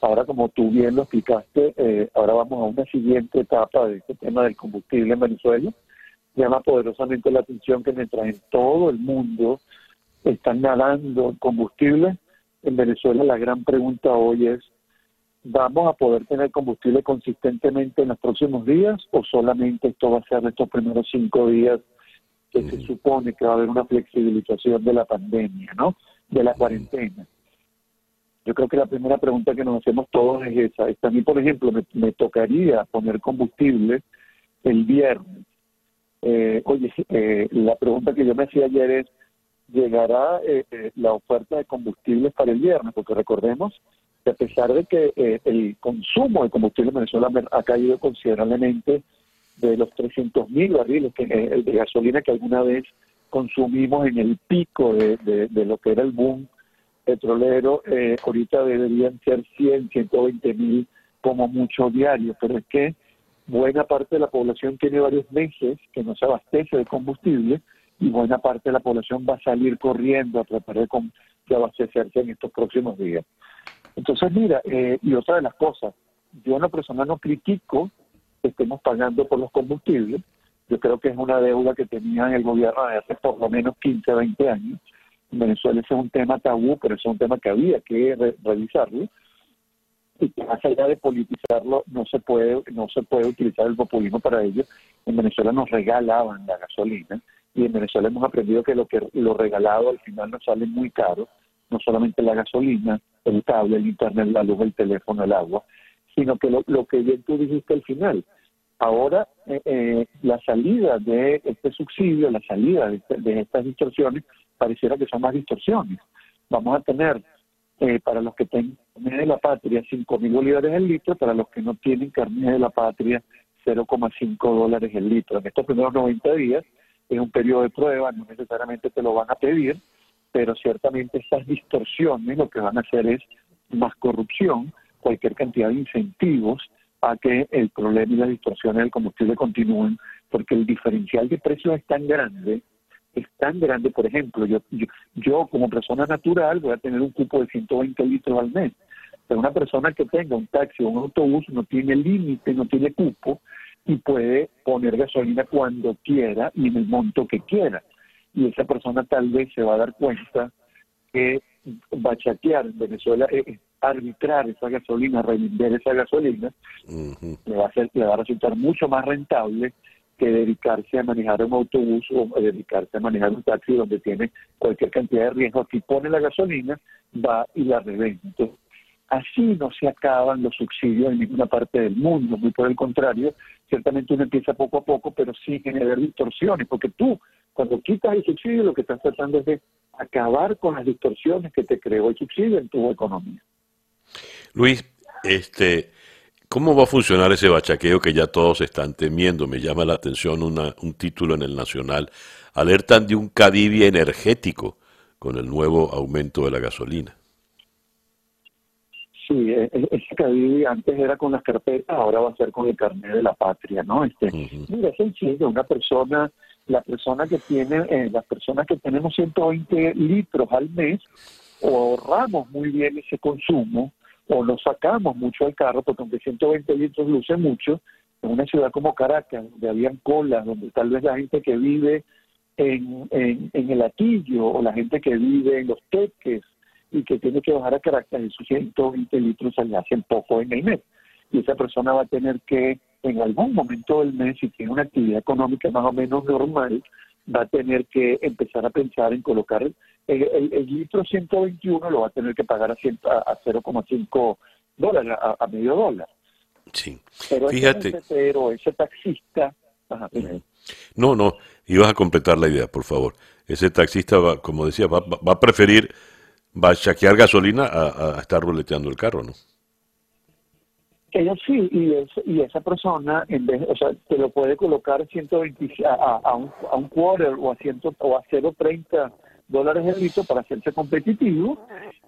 Ahora, como tú bien lo explicaste, eh, ahora vamos a una siguiente etapa de este tema del combustible en Venezuela. Llama poderosamente la atención que mientras en todo el mundo están nadando combustible, en Venezuela la gran pregunta hoy es, ¿vamos a poder tener combustible consistentemente en los próximos días o solamente esto va a ser estos primeros cinco días que se supone que va a haber una flexibilización de la pandemia, ¿no? De la cuarentena. Yo creo que la primera pregunta que nos hacemos todos es esa. A mí, por ejemplo, me, tocaría poner combustible el viernes. Eh, oye, eh, la pregunta que yo me hacía ayer es, ¿llegará eh, la oferta de combustible para el viernes? Porque recordemos a pesar de que el consumo de combustible en Venezuela ha caído considerablemente de los 300 mil barriles que, de gasolina que alguna vez consumimos en el pico de lo que era el boom petrolero eh, ahorita deberían ser 100, 120 mil como mucho diario, pero es que buena parte de la población tiene varios meses que no se abastece de combustible y buena parte de la población va a salir corriendo a tratar de, de abastecerse en estos próximos días. Entonces, mira, eh, y otra de las cosas, yo en lo personal no critico que estemos pagando por los combustibles, yo creo que es una deuda que tenía el gobierno de hace por lo menos 15, 20 años, en Venezuela ese es un tema tabú, pero es un tema que había que revisarlo. Y que más allá de politizarlo no se puede no se puede utilizar el populismo para ello. En Venezuela nos regalaban la gasolina y en Venezuela hemos aprendido que lo que lo regalado al final nos sale muy caro, no solamente la gasolina, el cable, el internet, la luz, el teléfono, el agua, sino que lo, lo que bien tú dijiste al final, ahora eh, eh, la salida de este subsidio, la salida de, este, de estas distorsiones pareciera que son más distorsiones. Vamos a tener eh, para los que tienen carne de la patria 5 mil bolívares el litro, para los que no tienen carne de la patria 0,5 dólares el litro. En estos primeros 90 días es un periodo de prueba, no necesariamente te lo van a pedir, pero ciertamente esas distorsiones lo que van a hacer es más corrupción, cualquier cantidad de incentivos a que el problema y las distorsiones del combustible continúen, porque el diferencial de precios es tan grande es tan grande, por ejemplo, yo, yo, como persona natural voy a tener un cupo de 120 litros al mes, pero una persona que tenga un taxi o un autobús no tiene límite, no tiene cupo y puede poner gasolina cuando quiera y en el monto que quiera. Y esa persona tal vez se va a dar cuenta que bachatear en Venezuela, es arbitrar esa gasolina, revender esa gasolina, le, va a ser, le va a resultar mucho más rentable que dedicarse a manejar un autobús o dedicarse a manejar un taxi donde tiene cualquier cantidad de riesgo. Aquí pone la gasolina, va y la revende. así no se acaban los subsidios en ninguna parte del mundo, muy por el contrario, ciertamente uno empieza poco a poco, pero sí generar distorsiones, porque tú, cuando quitas el subsidio, lo que estás tratando es de acabar con las distorsiones que te creó el subsidio en tu economía. Luis, este, ¿Cómo va a funcionar ese bachaqueo que ya todos están temiendo? Me llama la atención un título en el Nacional. Alertan de un cadivia energético con el nuevo aumento de la gasolina. Sí, e, e, ese cadivia antes era con las carpetas, ahora va a ser con el carnet de la patria, ¿no? Este, Mira, es sencillo, una persona, la persona que tiene, eh, las personas que tenemos 120 litros al mes, ahorramos muy bien ese consumo, o lo sacamos mucho al carro, porque aunque 120 litros luce mucho, en una ciudad como Caracas, donde habían colas, donde tal vez la gente que vive en, en, el Atillo o la gente que vive en los teques y que tiene que bajar a Caracas, esos 120 litros se le hacen poco en el mes. Y esa persona va a tener que, en algún momento del mes, si tiene una actividad económica más o menos normal, va a tener que empezar a pensar en colocar el, el, litro 121 lo va a tener que pagar a, a, 0,5 dólares, a, medio dólar. Sí. Pero Fíjate. ese ese taxista no, no, ibas a completar la idea, por favor. Ese taxista, va, como decía, va, va a preferir, va a chaquear gasolina a, a estar ruleteando el carro, ¿no? Ella sí, y, y esa persona, en vez, o sea, te lo puede colocar 120, a, a, un, a un quarter o a, 100, o a 0.30 dólares el litro para hacerse competitivo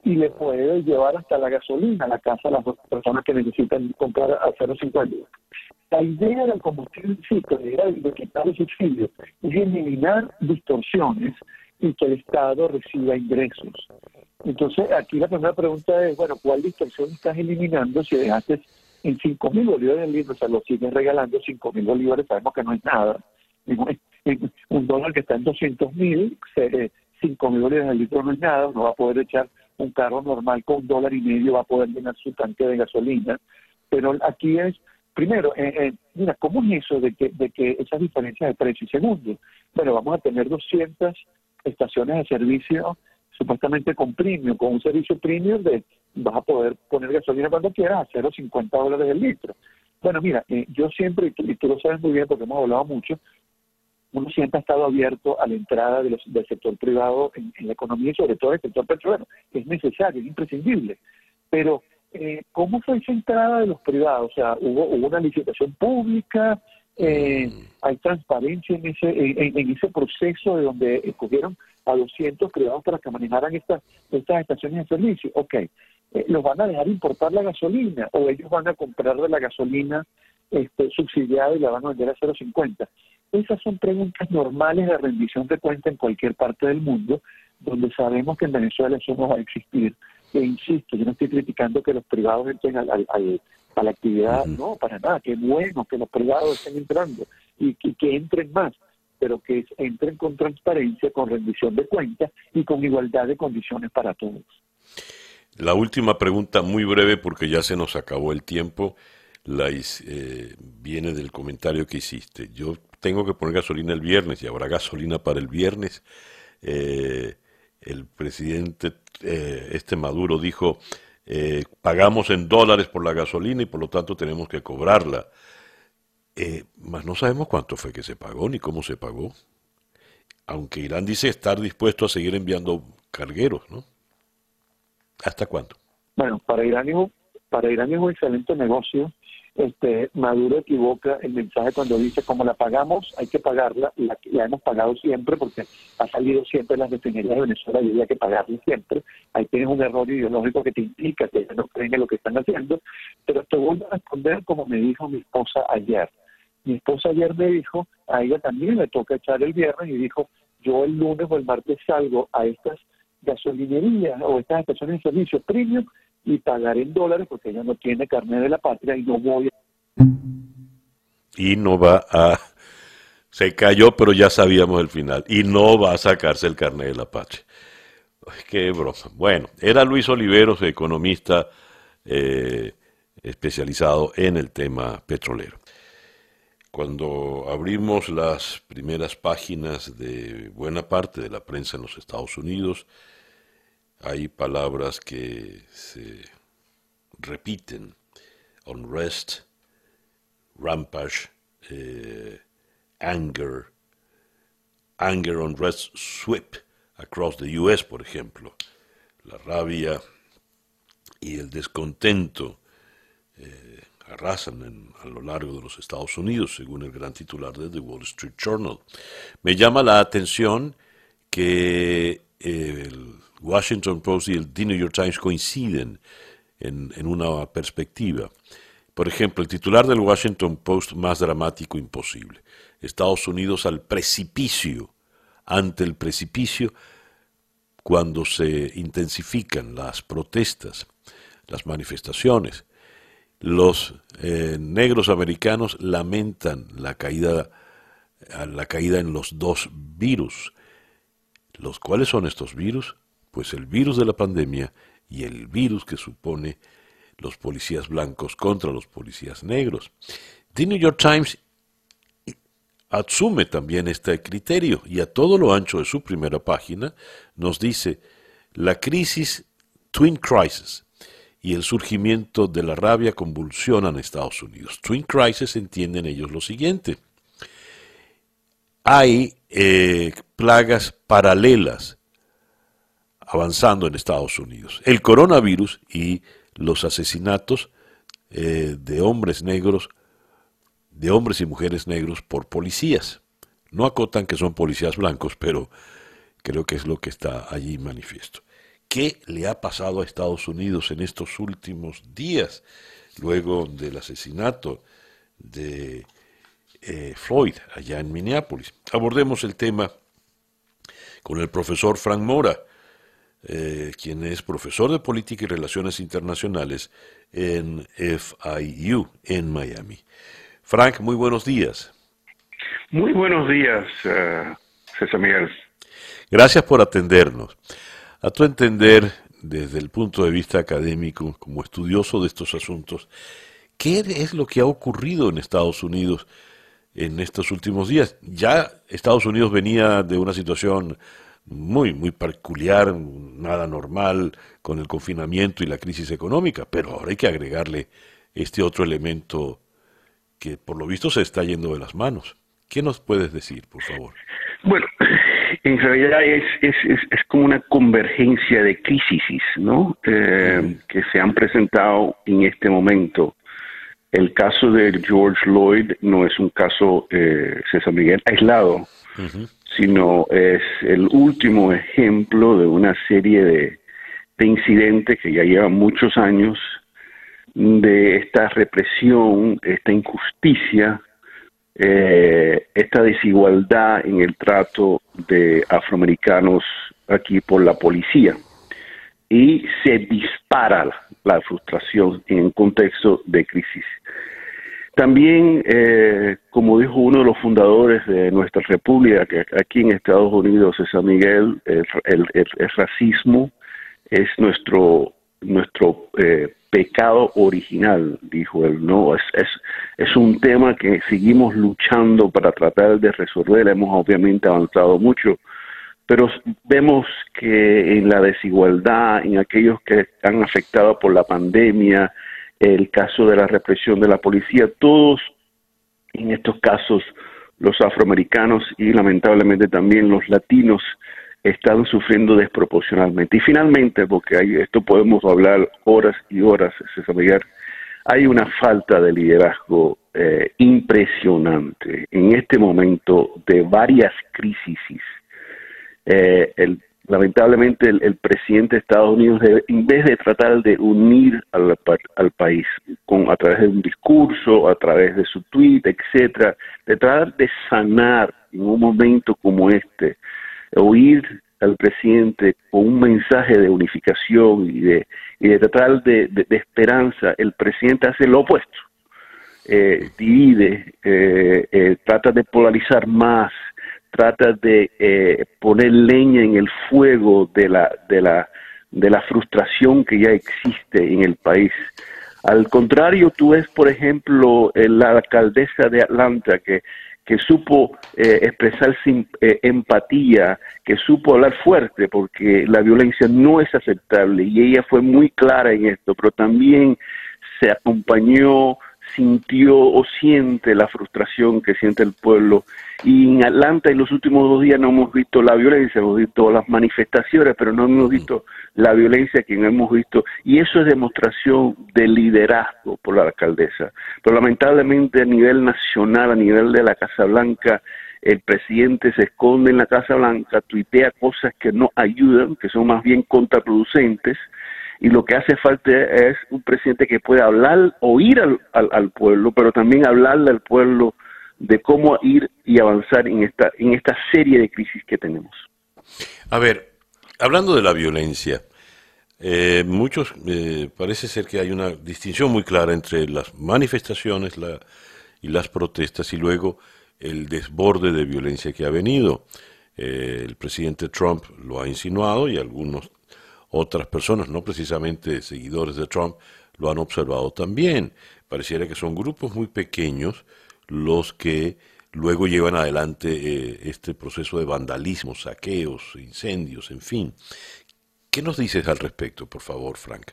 y le puede llevar hasta la gasolina a la casa a las personas que necesitan comprar a 0.50. La idea del combustible ciclo, de quitar el subsidio, es eliminar distorsiones y que el Estado reciba ingresos. Entonces, aquí la primera pregunta es, bueno, ¿cuál distorsión estás eliminando si dejaste en 5 mil bolívares el litro, o sea, lo siguen regalando 5 mil bolívares, sabemos que no es nada. Un dólar que está en 200 mil, 5 mil bolívares el litro no es nada, no va a poder echar un carro normal con un dólar y medio, va a poder llenar su tanque de gasolina. Pero aquí es, primero, eh, eh, mira, ¿cómo es eso de que, de que esas diferencias de precio? Y segundo, bueno, vamos a tener 200 estaciones de servicio supuestamente con premium, con un servicio premium de vas a poder poner gasolina cuando quieras a 0,50 dólares el litro. Bueno, mira, eh, yo siempre, y tú, lo sabes muy bien porque hemos hablado mucho, uno siempre ha estado abierto a la entrada de los, del sector privado en, la economía y sobre todo el sector petrolero. Es necesario, es imprescindible. Pero, eh, ¿cómo fue esa entrada de los privados? O sea, hubo, hubo una licitación pública, eh, hay transparencia en ese, en, ese proceso de donde escogieron a 200 privados para que manejaran estas, estas estaciones de servicio. Ok, eh, ¿los van a dejar importar la gasolina o ellos van a comprar de la gasolina este, subsidiada y la van a vender a 0,50? Esas son preguntas normales de rendición de cuenta en cualquier parte del mundo, donde sabemos que en Venezuela eso no va a existir. E insisto, yo no estoy criticando que los privados entren al, a la actividad, no, para nada, qué bueno que los privados estén entrando y que entren más pero que entren con transparencia, con rendición de cuentas y con igualdad de condiciones para todos. La última pregunta, muy breve porque ya se nos acabó el tiempo, la, eh, viene del comentario que hiciste. Yo tengo que poner gasolina el viernes y habrá gasolina para el viernes. Eh, el presidente, eh, este Maduro, dijo, pagamos en dólares por la gasolina y por lo tanto tenemos que cobrarla. Eh, más no sabemos cuánto fue que se pagó ni cómo se pagó. Aunque Irán dice estar dispuesto a seguir enviando cargueros, ¿no? ¿Hasta cuándo? Bueno, para Irán es, para Irán es un excelente negocio. Este, Maduro equivoca el mensaje cuando dice como la pagamos, hay que pagarla, la, hemos pagado siempre porque ha salido siempre las refinerías de Venezuela y había que pagarla siempre. Ahí tienes un error ideológico que te implica que no creen en lo que están haciendo, pero te vuelvo a responder como me dijo mi esposa ayer. Mi esposa ayer me dijo, a ella también le toca echar el viernes y dijo, yo el lunes o el martes salgo a estas gasolinerías o estas estaciones de servicio premium y pagaré en dólares porque ella no tiene carnet de la patria y no voy. Y no va a... Se cayó, pero ya sabíamos el final. Y no va a sacarse el carnet de la patria. qué broma. Bueno, era Luis Oliveros, economista eh, especializado en el tema petrolero. Cuando abrimos las primeras páginas de buena parte de la prensa en los Estados Unidos, hay palabras que se repiten. Unrest, rampage, eh, anger, anger, unrest, sweep across the US, por ejemplo. La rabia y el descontento eh, arrasan a lo largo de los Estados Unidos, según el gran titular de The Wall Street Journal. Me llama la atención que el Washington Post y el The New York Times coinciden en, una perspectiva. Por ejemplo, el titular del Washington Post más dramático imposible. Estados Unidos al precipicio, ante el precipicio, cuando se intensifican las protestas, las manifestaciones, los eh, negros americanos lamentan la caída, la caída en los dos virus. ¿Los cuáles son estos virus? Pues el virus de la pandemia y el virus que supone los policías blancos contra los policías negros. The New York Times asume también este criterio y a todo lo ancho de su primera página nos dice la crisis Twin Crisis y el surgimiento de la rabia convulsionan Estados Unidos. Twin Crisis entienden ellos lo siguiente. hay eh, plagas paralelas avanzando en Estados Unidos. El coronavirus y los asesinatos eh, de hombres negros, de hombres y mujeres negros por policías. No acotan que son policías blancos, pero creo que es lo que está allí manifiesto. ¿Qué le ha pasado a Estados Unidos en estos últimos días, luego del asesinato de eh, Floyd allá en Minneapolis? Abordemos el tema con el profesor Frank Mora, eh, quien es profesor de Política y Relaciones Internacionales en FIU en Miami. Frank, muy buenos días. Muy buenos días, uh, César Miguel. Gracias por atendernos. A tu entender, desde el punto de vista académico, como estudioso de estos asuntos, ¿qué es lo que ha ocurrido en Estados Unidos en estos últimos días? Ya Estados Unidos venía de una situación muy, muy peculiar, nada normal con el confinamiento y la crisis económica, pero ahora hay que agregarle este otro elemento que por lo visto se está yendo de las manos. ¿Qué nos puedes decir, por favor? Bueno, en realidad es, es, es, como una convergencia de crisis, ¿no? Eh, que se han presentado en este momento. El caso de George Lloyd no es un caso, eh, César Miguel, aislado, sino es el último ejemplo de una serie de, de incidentes que ya llevan muchos años de esta represión, esta injusticia eh, esta desigualdad en el trato de afroamericanos aquí por la policía y se dispara la, frustración en un contexto de crisis. También, eh, como dijo uno de los fundadores de nuestra república, que aquí en Estados Unidos es San Miguel, el, racismo es nuestro nuestro eh, pecado original, dijo él. No, es, es, es un tema que seguimos luchando para tratar de resolver. Hemos obviamente avanzado mucho, pero vemos que en la desigualdad, en aquellos que están afectados por la pandemia, el caso de la represión de la policía, todos en estos casos los afroamericanos y lamentablemente también los latinos están sufriendo desproporcionalmente. Y finalmente, porque hay, esto podemos hablar horas y horas, César Miguel, hay una falta de liderazgo eh, impresionante en este momento de varias crisis. Eh, lamentablemente el, presidente de Estados Unidos, en vez de tratar de unir al, al, país con, a través de un discurso, a través de su tweet, etcétera, de tratar de sanar en un momento como este, oír al presidente con un mensaje de unificación y de, y de tratar de, esperanza, el presidente hace lo opuesto. Eh, divide, eh, eh, trata de polarizar más, trata de poner leña en el fuego de la, de, la, de la frustración que ya existe en el país. Al contrario, tú ves, por ejemplo, la alcaldesa de Atlanta, que que supo eh, expresar sin, eh, empatía, que supo hablar fuerte, porque la violencia no es aceptable y ella fue muy clara en esto, pero también se acompañó, sintió o siente la frustración que siente el pueblo. Y en Atlanta en los últimos dos días no hemos visto la violencia, hemos visto las manifestaciones, pero no hemos visto la violencia que no hemos visto. Y eso es demostración de liderazgo por la alcaldesa. Pero lamentablemente a nivel nacional, a nivel de la Casa Blanca, el presidente se esconde en la Casa Blanca, tuitea cosas que no ayudan, que son más bien contraproducentes, y lo que hace falta es un presidente que pueda hablar, oír al, al, pueblo, pero también hablarle al pueblo de cómo ir y avanzar en esta, en esta serie de crisis que tenemos. A ver, hablando de la violencia, eh, muchos, eh, parece ser que hay una distinción muy clara entre las manifestaciones la, y las protestas y luego el desborde de violencia que ha venido. Eh, el presidente Trump lo ha insinuado y algunos otras personas, no precisamente seguidores de Trump, lo han observado también. Pareciera que son grupos muy pequeños los que luego llevan adelante eh, este proceso de vandalismo, saqueos, incendios, en fin. ¿Qué nos dices al respecto, por favor, Frank?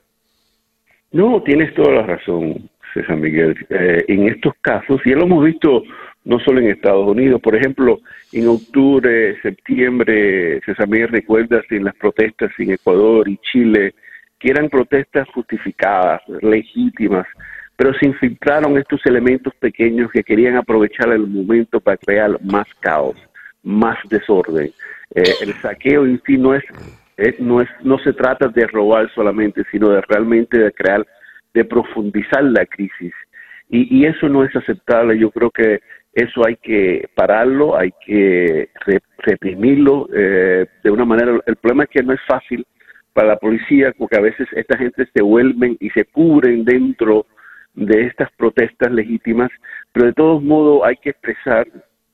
No, tienes toda la razón, César Miguel. Eh, en estos casos, y lo hemos visto no solo en Estados Unidos. Por ejemplo, en octubre, septiembre, se también recuerda en las protestas en Ecuador y Chile, que eran protestas justificadas, legítimas, pero se infiltraron estos elementos pequeños que querían aprovechar el momento para crear más caos, más desorden. Eh, el saqueo en sí no es, eh, no es, no se trata de robar solamente, sino de realmente de crear, de profundizar la crisis. Y, y eso no es aceptable. Yo creo que eso hay que pararlo, hay que reprimirlo eh, de una manera. El problema es que no es fácil para la policía porque a veces esta gente se vuelven y se cubren dentro de estas protestas legítimas, pero de todos modos hay que expresar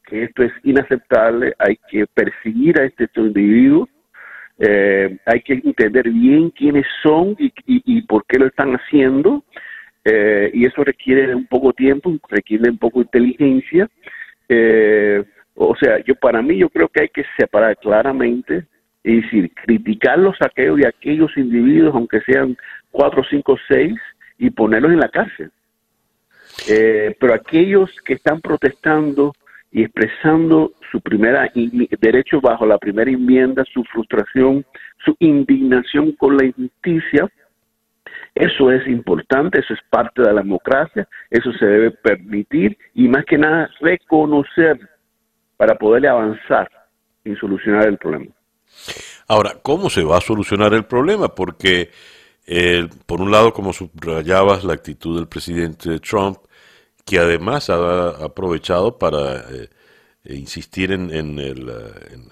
que esto es inaceptable, hay que perseguir a estos individuos, eh, hay que entender bien quiénes son y, y por qué lo están haciendo, eh, y eso requiere un poco tiempo, requiere un poco inteligencia. Eh, o sea, yo para mí yo creo que hay que separar claramente, es decir, criticar los saqueos de aquellos individuos, aunque sean cuatro, cinco, seis, y ponerlos en la cárcel. Eh, pero aquellos que están protestando y expresando su primera derecho bajo la primera enmienda, su frustración, su indignación con la injusticia, eso es importante, eso es parte de la democracia, eso se debe permitir y más que nada reconocer para poder avanzar y solucionar el problema. Ahora, ¿cómo se va a solucionar el problema? Porque, eh, por un lado, como subrayabas la actitud del presidente Trump, que además ha aprovechado para eh, e insistir en, en, el,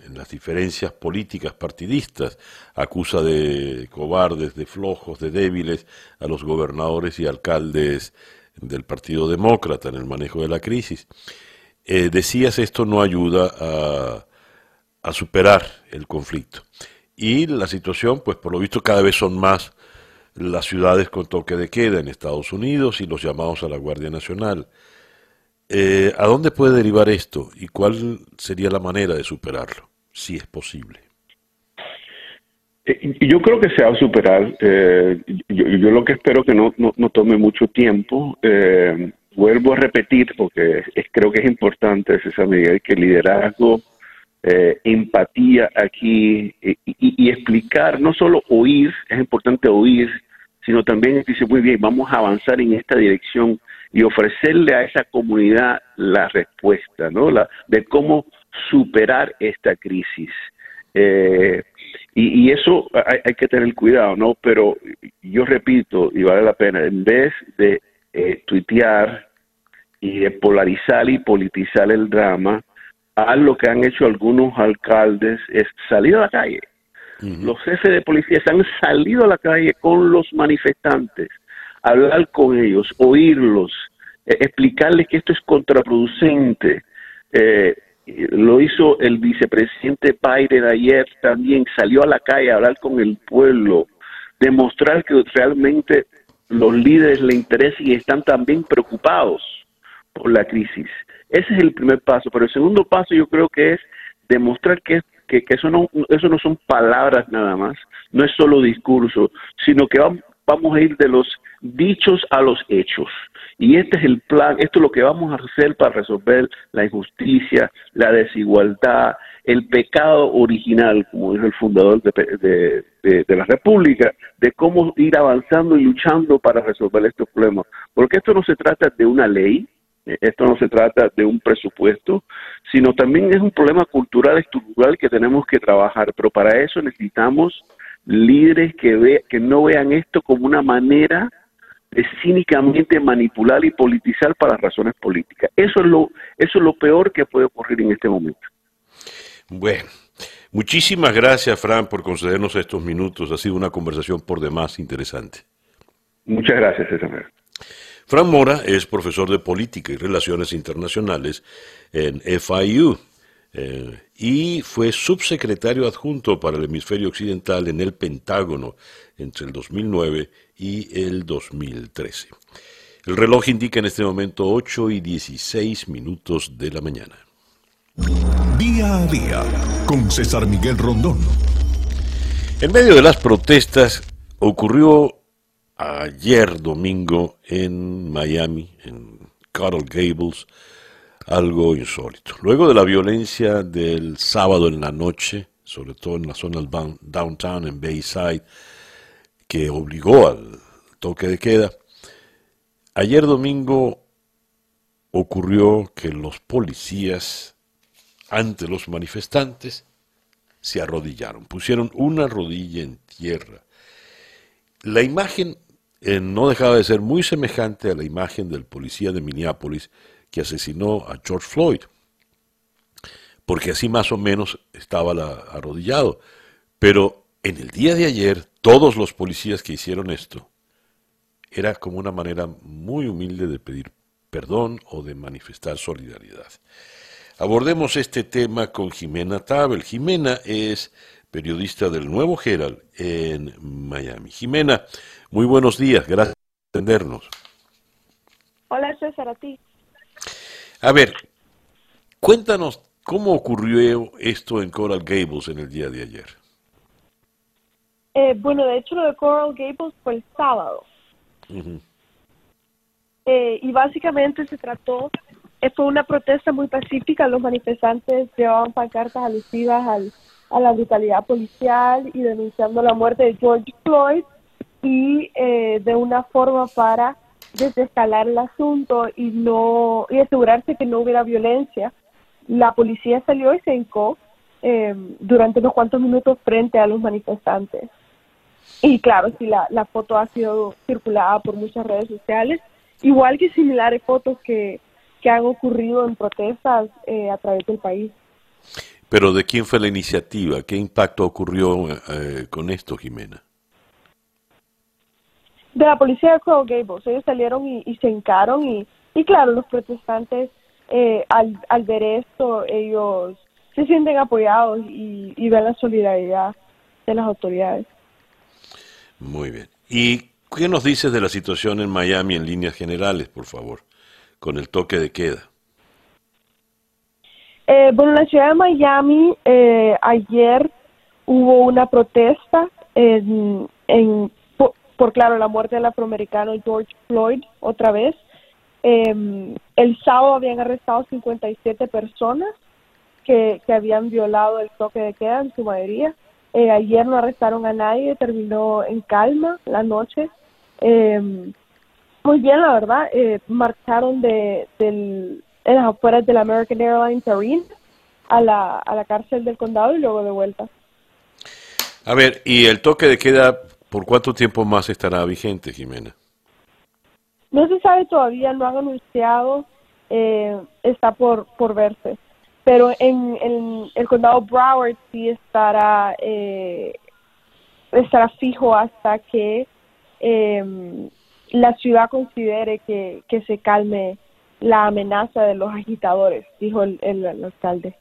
en, las diferencias políticas partidistas, acusa de cobardes, de flojos, de débiles a los gobernadores y alcaldes del Partido Demócrata en el manejo de la crisis. Eh, decías esto no ayuda a, a superar el conflicto. Y la situación, pues por lo visto cada vez son más las ciudades con toque de queda en Estados Unidos y los llamados a la Guardia Nacional. Eh, ¿A dónde puede derivar esto y cuál sería la manera de superarlo, si es posible? Eh, yo creo que se va a superar. Eh, yo, lo que espero que no, no, tome mucho tiempo. vuelvo a repetir, porque creo que es importante, César Miguel, que liderazgo, empatía aquí y, y, explicar, no solo oír, es importante oír, sino también dice, muy bien, vamos a avanzar en esta dirección y ofrecerle a esa comunidad la respuesta, ¿no? La, de cómo superar esta crisis. Eh, y, eso hay, que tener cuidado, ¿no? Pero yo repito, y vale la pena, en vez de eh, tuitear y de polarizar y politizar el drama, a lo que han hecho algunos alcaldes es salir a la calle. Los jefes de policía han salido a la calle con los manifestantes hablar con ellos, oírlos, eh, explicarles que esto es contraproducente. Eh, lo hizo el vicepresidente Biden ayer también, salió a la calle a hablar con el pueblo, demostrar que realmente los líderes le interesan y están también preocupados por la crisis. Ese es el primer paso, pero el segundo paso yo creo que es demostrar que, que, eso, no, eso no son palabras nada más, no es solo discurso, sino que vamos, vamos a ir de los dichos a los hechos. Y este es el plan, esto es lo que vamos a hacer para resolver la injusticia, la desigualdad, el pecado original, como dijo el fundador de, la República, de cómo ir avanzando y luchando para resolver estos problemas. Porque esto no se trata de una ley, esto no se trata de un presupuesto, sino también es un problema cultural, estructural que tenemos que trabajar. Pero para eso necesitamos líderes que, ve, que no vean esto como una manera de cínicamente manipular y politizar para razones políticas. Eso es lo, eso es lo peor que puede ocurrir en este momento. Bueno, muchísimas gracias, Fran, por concedernos estos minutos. Ha sido una conversación por demás interesante. Muchas gracias, César. Fran Mora es profesor de Política y Relaciones Internacionales en FIU eh, y fue subsecretario adjunto para el hemisferio occidental en el Pentágono entre el 2009 y el 2013. El reloj indica en este momento 8 y 16 minutos de la mañana. Día a día con César Miguel Rondón. En medio de las protestas ocurrió ayer domingo en Miami, en Coral Gables, algo insólito. Luego de la violencia del sábado en la noche, sobre todo en la zona del downtown, en Bayside, que obligó al toque de queda, ayer domingo ocurrió que los policías ante los manifestantes se arrodillaron, pusieron una rodilla en tierra. La imagen eh, no dejaba de ser muy semejante a la imagen del policía de Minneapolis que asesinó a George Floyd, porque así más o menos estaba arrodillado. Pero en el día de ayer, todos los policías que hicieron esto, era como una manera muy humilde de pedir perdón o de manifestar solidaridad. Abordemos este tema con Jimena Tabel. Jimena es periodista del Nuevo Herald en Miami. Jimena, muy buenos días, gracias por atendernos. Hola César, a. A ver, cuéntanos cómo ocurrió esto en Coral Gables en el día de ayer. Eh, bueno, de hecho lo de Coral Gables fue el sábado. Eh, y básicamente se trató, eh, fue una protesta muy pacífica, los manifestantes llevaban pancartas alusivas al, a la brutalidad policial y denunciando la muerte de George Floyd y de una forma para desescalar el asunto y no y asegurarse que no hubiera violencia. La policía salió y se hincó eh, durante unos cuantos minutos frente a los manifestantes. Y claro, sí, la, la foto ha sido circulada por muchas redes sociales, igual que similares fotos que, que han ocurrido en protestas eh, a través del país. Pero ¿de quién fue la iniciativa? ¿Qué impacto ocurrió eh, con esto, Jimena? De la policía de Coral Gables. Ellos salieron y, se hincaron y, y claro, los protestantes eh, al, al ver esto, ellos se sienten apoyados y, y ven la solidaridad de las autoridades. Muy bien. ¿Y qué nos dices de la situación en Miami en líneas generales, por favor, con el toque de queda? Eh, bueno, en la ciudad de Miami eh, ayer hubo una protesta en, en por claro la muerte del afroamericano George Floyd otra vez. Em, el sábado habían arrestado 57 personas que, que habían violado el toque de queda en su mayoría. Eh, ayer no arrestaron a nadie, terminó en calma la noche. Eh, muy bien, la verdad. Eh, marcharon de, del, en las afueras del American Airlines Arena a la, a la cárcel del condado y luego de vuelta. A ver, ¿y el toque de queda ¿Por cuánto tiempo más estará vigente, Jimena? No se sabe todavía, no han anunciado, eh, está por, por verse. Pero en, el condado Broward sí estará, eh, estará fijo hasta que em, la ciudad considere que, que se calme la amenaza de los agitadores, dijo el, el, el alcalde.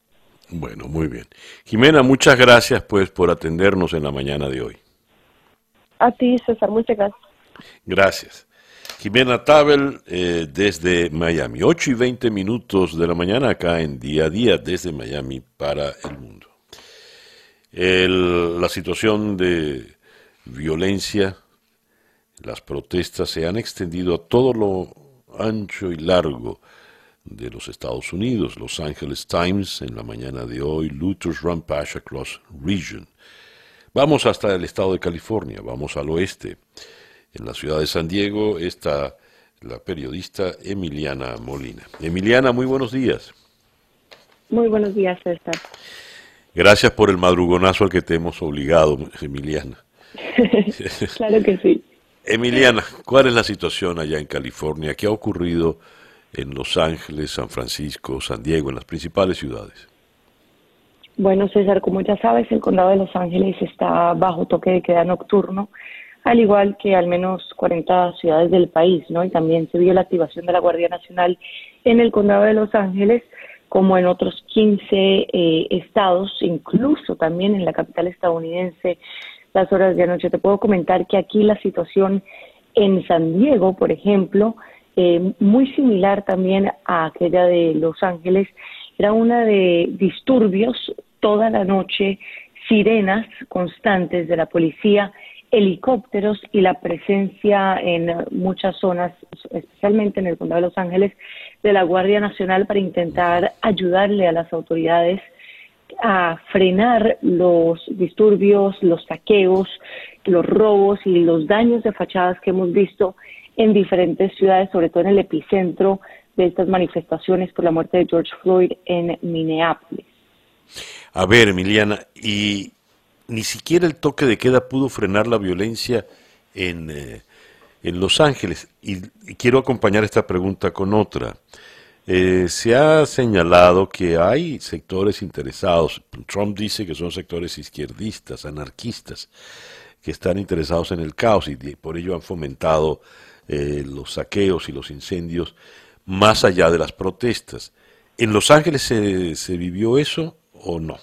Bueno, muy bien. Jimena, muchas gracias pues por atendernos en la mañana de hoy. A ti, César, muchas gracias. Gracias. Jimena Tabel eh, desde Miami. 8 y 20 minutos de la mañana acá en día a día desde Miami para el mundo. la situación de violencia, las protestas se han extendido a todo lo ancho y largo de los Estados Unidos. Los Angeles Times en la mañana de hoy, Luther's Rampage Across Region. Vamos hasta el estado de California, vamos al oeste. En la ciudad de San Diego está la periodista Emiliana Molina. Emiliana, muy buenos días. Muy buenos días, César. Gracias por el madrugonazo al que te hemos obligado, Emiliana. claro que sí. Emiliana, ¿cuál es la situación allá en California? ¿Qué ha ocurrido en Los Ángeles, San Francisco, San Diego, en las principales ciudades? Bueno, César, como ya sabes, el condado de Los Ángeles está bajo toque de queda nocturno, al igual que al menos 40 ciudades del país, ¿no? Y también se vio la activación de la Guardia Nacional en el condado de Los Ángeles, como en otros 15 eh, estados, incluso también en la capital estadounidense, las horas de anoche. Te puedo comentar que aquí la situación en San Diego, por ejemplo, eh, muy similar también a aquella de Los Ángeles, era una de disturbios toda la noche, sirenas constantes de la policía helicópteros y la presencia en muchas zonas, especialmente en el condado de Los Ángeles, de la Guardia Nacional para intentar ayudarle a las autoridades a frenar los disturbios, los saqueos, los robos y los daños de fachadas que hemos visto en diferentes ciudades, sobre todo en el epicentro de estas manifestaciones por la muerte de George Floyd en Minneapolis. A ver, Emiliana, y ni siquiera el toque de queda pudo frenar la violencia en, eh, en Los Ángeles. Y, quiero acompañar esta pregunta con otra. Eh, se ha señalado que hay sectores interesados, Trump dice que son sectores izquierdistas, anarquistas, que están interesados en el caos y por ello han fomentado eh, los saqueos y los incendios más allá de las protestas. ¿En Los Ángeles se, se vivió eso o no?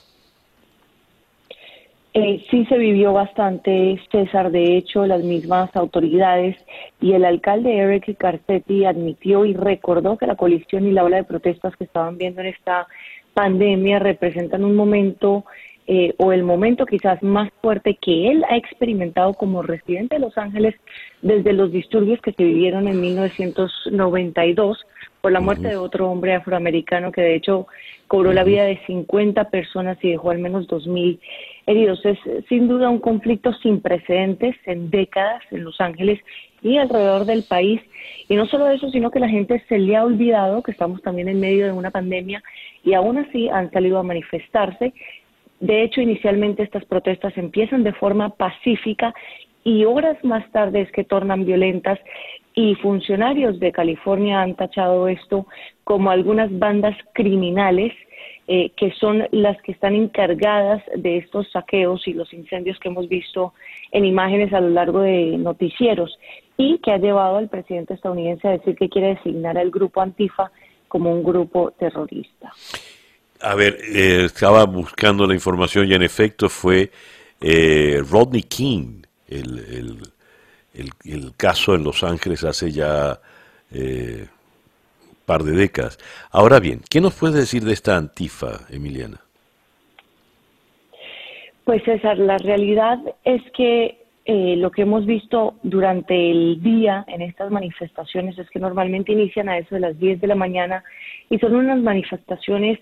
Eh, sí se vivió bastante, César. De hecho, las mismas autoridades y el alcalde Eric Garcetti admitió y recordó que la colisión y la ola de protestas que estaban viendo en esta pandemia representan un momento eh, o el momento quizás más fuerte que él ha experimentado como residente de Los Ángeles desde los disturbios que se vivieron en 1992 por la muerte de otro hombre afroamericano que de hecho cobró la vida de 50 personas y dejó al menos 2.000 heridos. Es sin duda un conflicto sin precedentes en décadas en Los Ángeles y alrededor del país. Y no solo eso, sino que la gente se le ha olvidado que estamos también en medio de una pandemia y aún así han salido a manifestarse. De hecho, inicialmente estas protestas empiezan de forma pacífica y horas más tarde es que tornan violentas y funcionarios de California han tachado esto como algunas bandas criminales eh, que son las que están encargadas de estos saqueos y los incendios que hemos visto en imágenes a lo largo de noticieros y que ha llevado al presidente estadounidense a decir que quiere designar al grupo Antifa como un grupo terrorista. A ver, eh, estaba buscando la información y en efecto fue eh, Rodney King el, el, caso en Los Ángeles hace ya eh, par de décadas. Ahora bien, ¿qué nos puede decir de esta antifa, Emiliana? Pues César, la realidad es que eh, lo que hemos visto durante el día en estas manifestaciones es que normalmente inician a eso de las 10 de la mañana y son unas manifestaciones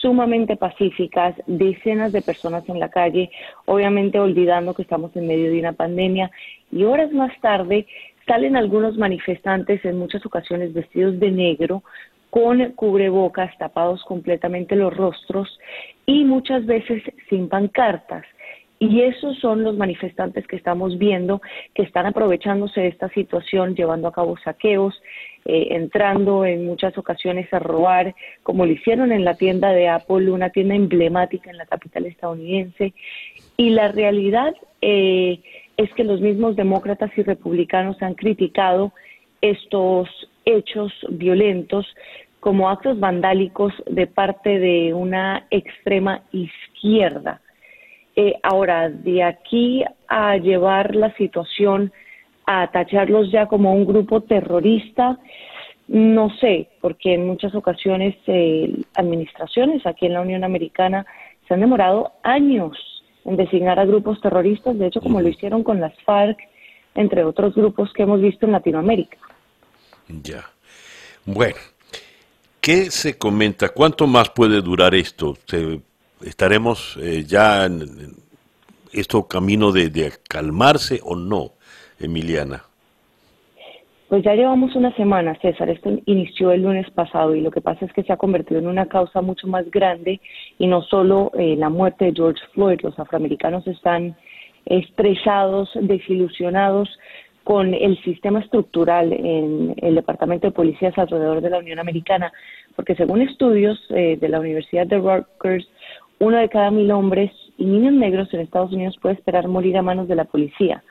sumamente pacíficas, decenas de personas en la calle, obviamente olvidando que estamos en medio de una pandemia y horas más tarde salen algunos manifestantes en muchas ocasiones vestidos de negro con cubrebocas, tapados completamente los rostros y muchas veces sin pancartas. Y esos son los manifestantes que estamos viendo que están aprovechándose de esta situación, llevando a cabo saqueos, eh, entrando en muchas ocasiones a robar, como lo hicieron en la tienda de Apple, una tienda emblemática en la capital estadounidense. Y la realidad eh, es que los mismos demócratas y republicanos han criticado estos hechos violentos como actos vandálicos de parte de una extrema izquierda eh, ahora, de aquí a llevar la situación a tacharlos ya como un grupo terrorista, no sé, porque en muchas ocasiones eh, administraciones aquí en la Unión Americana se han demorado años en designar a grupos terroristas, de hecho como lo hicieron con las FARC, entre otros grupos que hemos visto en Latinoamérica. Ya. Bueno, ¿qué se comenta? ¿Cuánto más puede durar esto? ¿Se estaremos eh, ya en, esto camino de, calmarse o no, Emiliana. Pues ya llevamos una semana, César. Esto inició el lunes pasado y lo que pasa es que se ha convertido en una causa mucho más grande y no solo eh, la muerte de George Floyd. Los afroamericanos están estresados, desilusionados con el sistema estructural en el Departamento de Policías alrededor de la Unión Americana, porque según estudios eh, de la Universidad de Rutgers, uno de cada mil hombres y niños negros en Estados Unidos puede esperar morir a manos de la policía.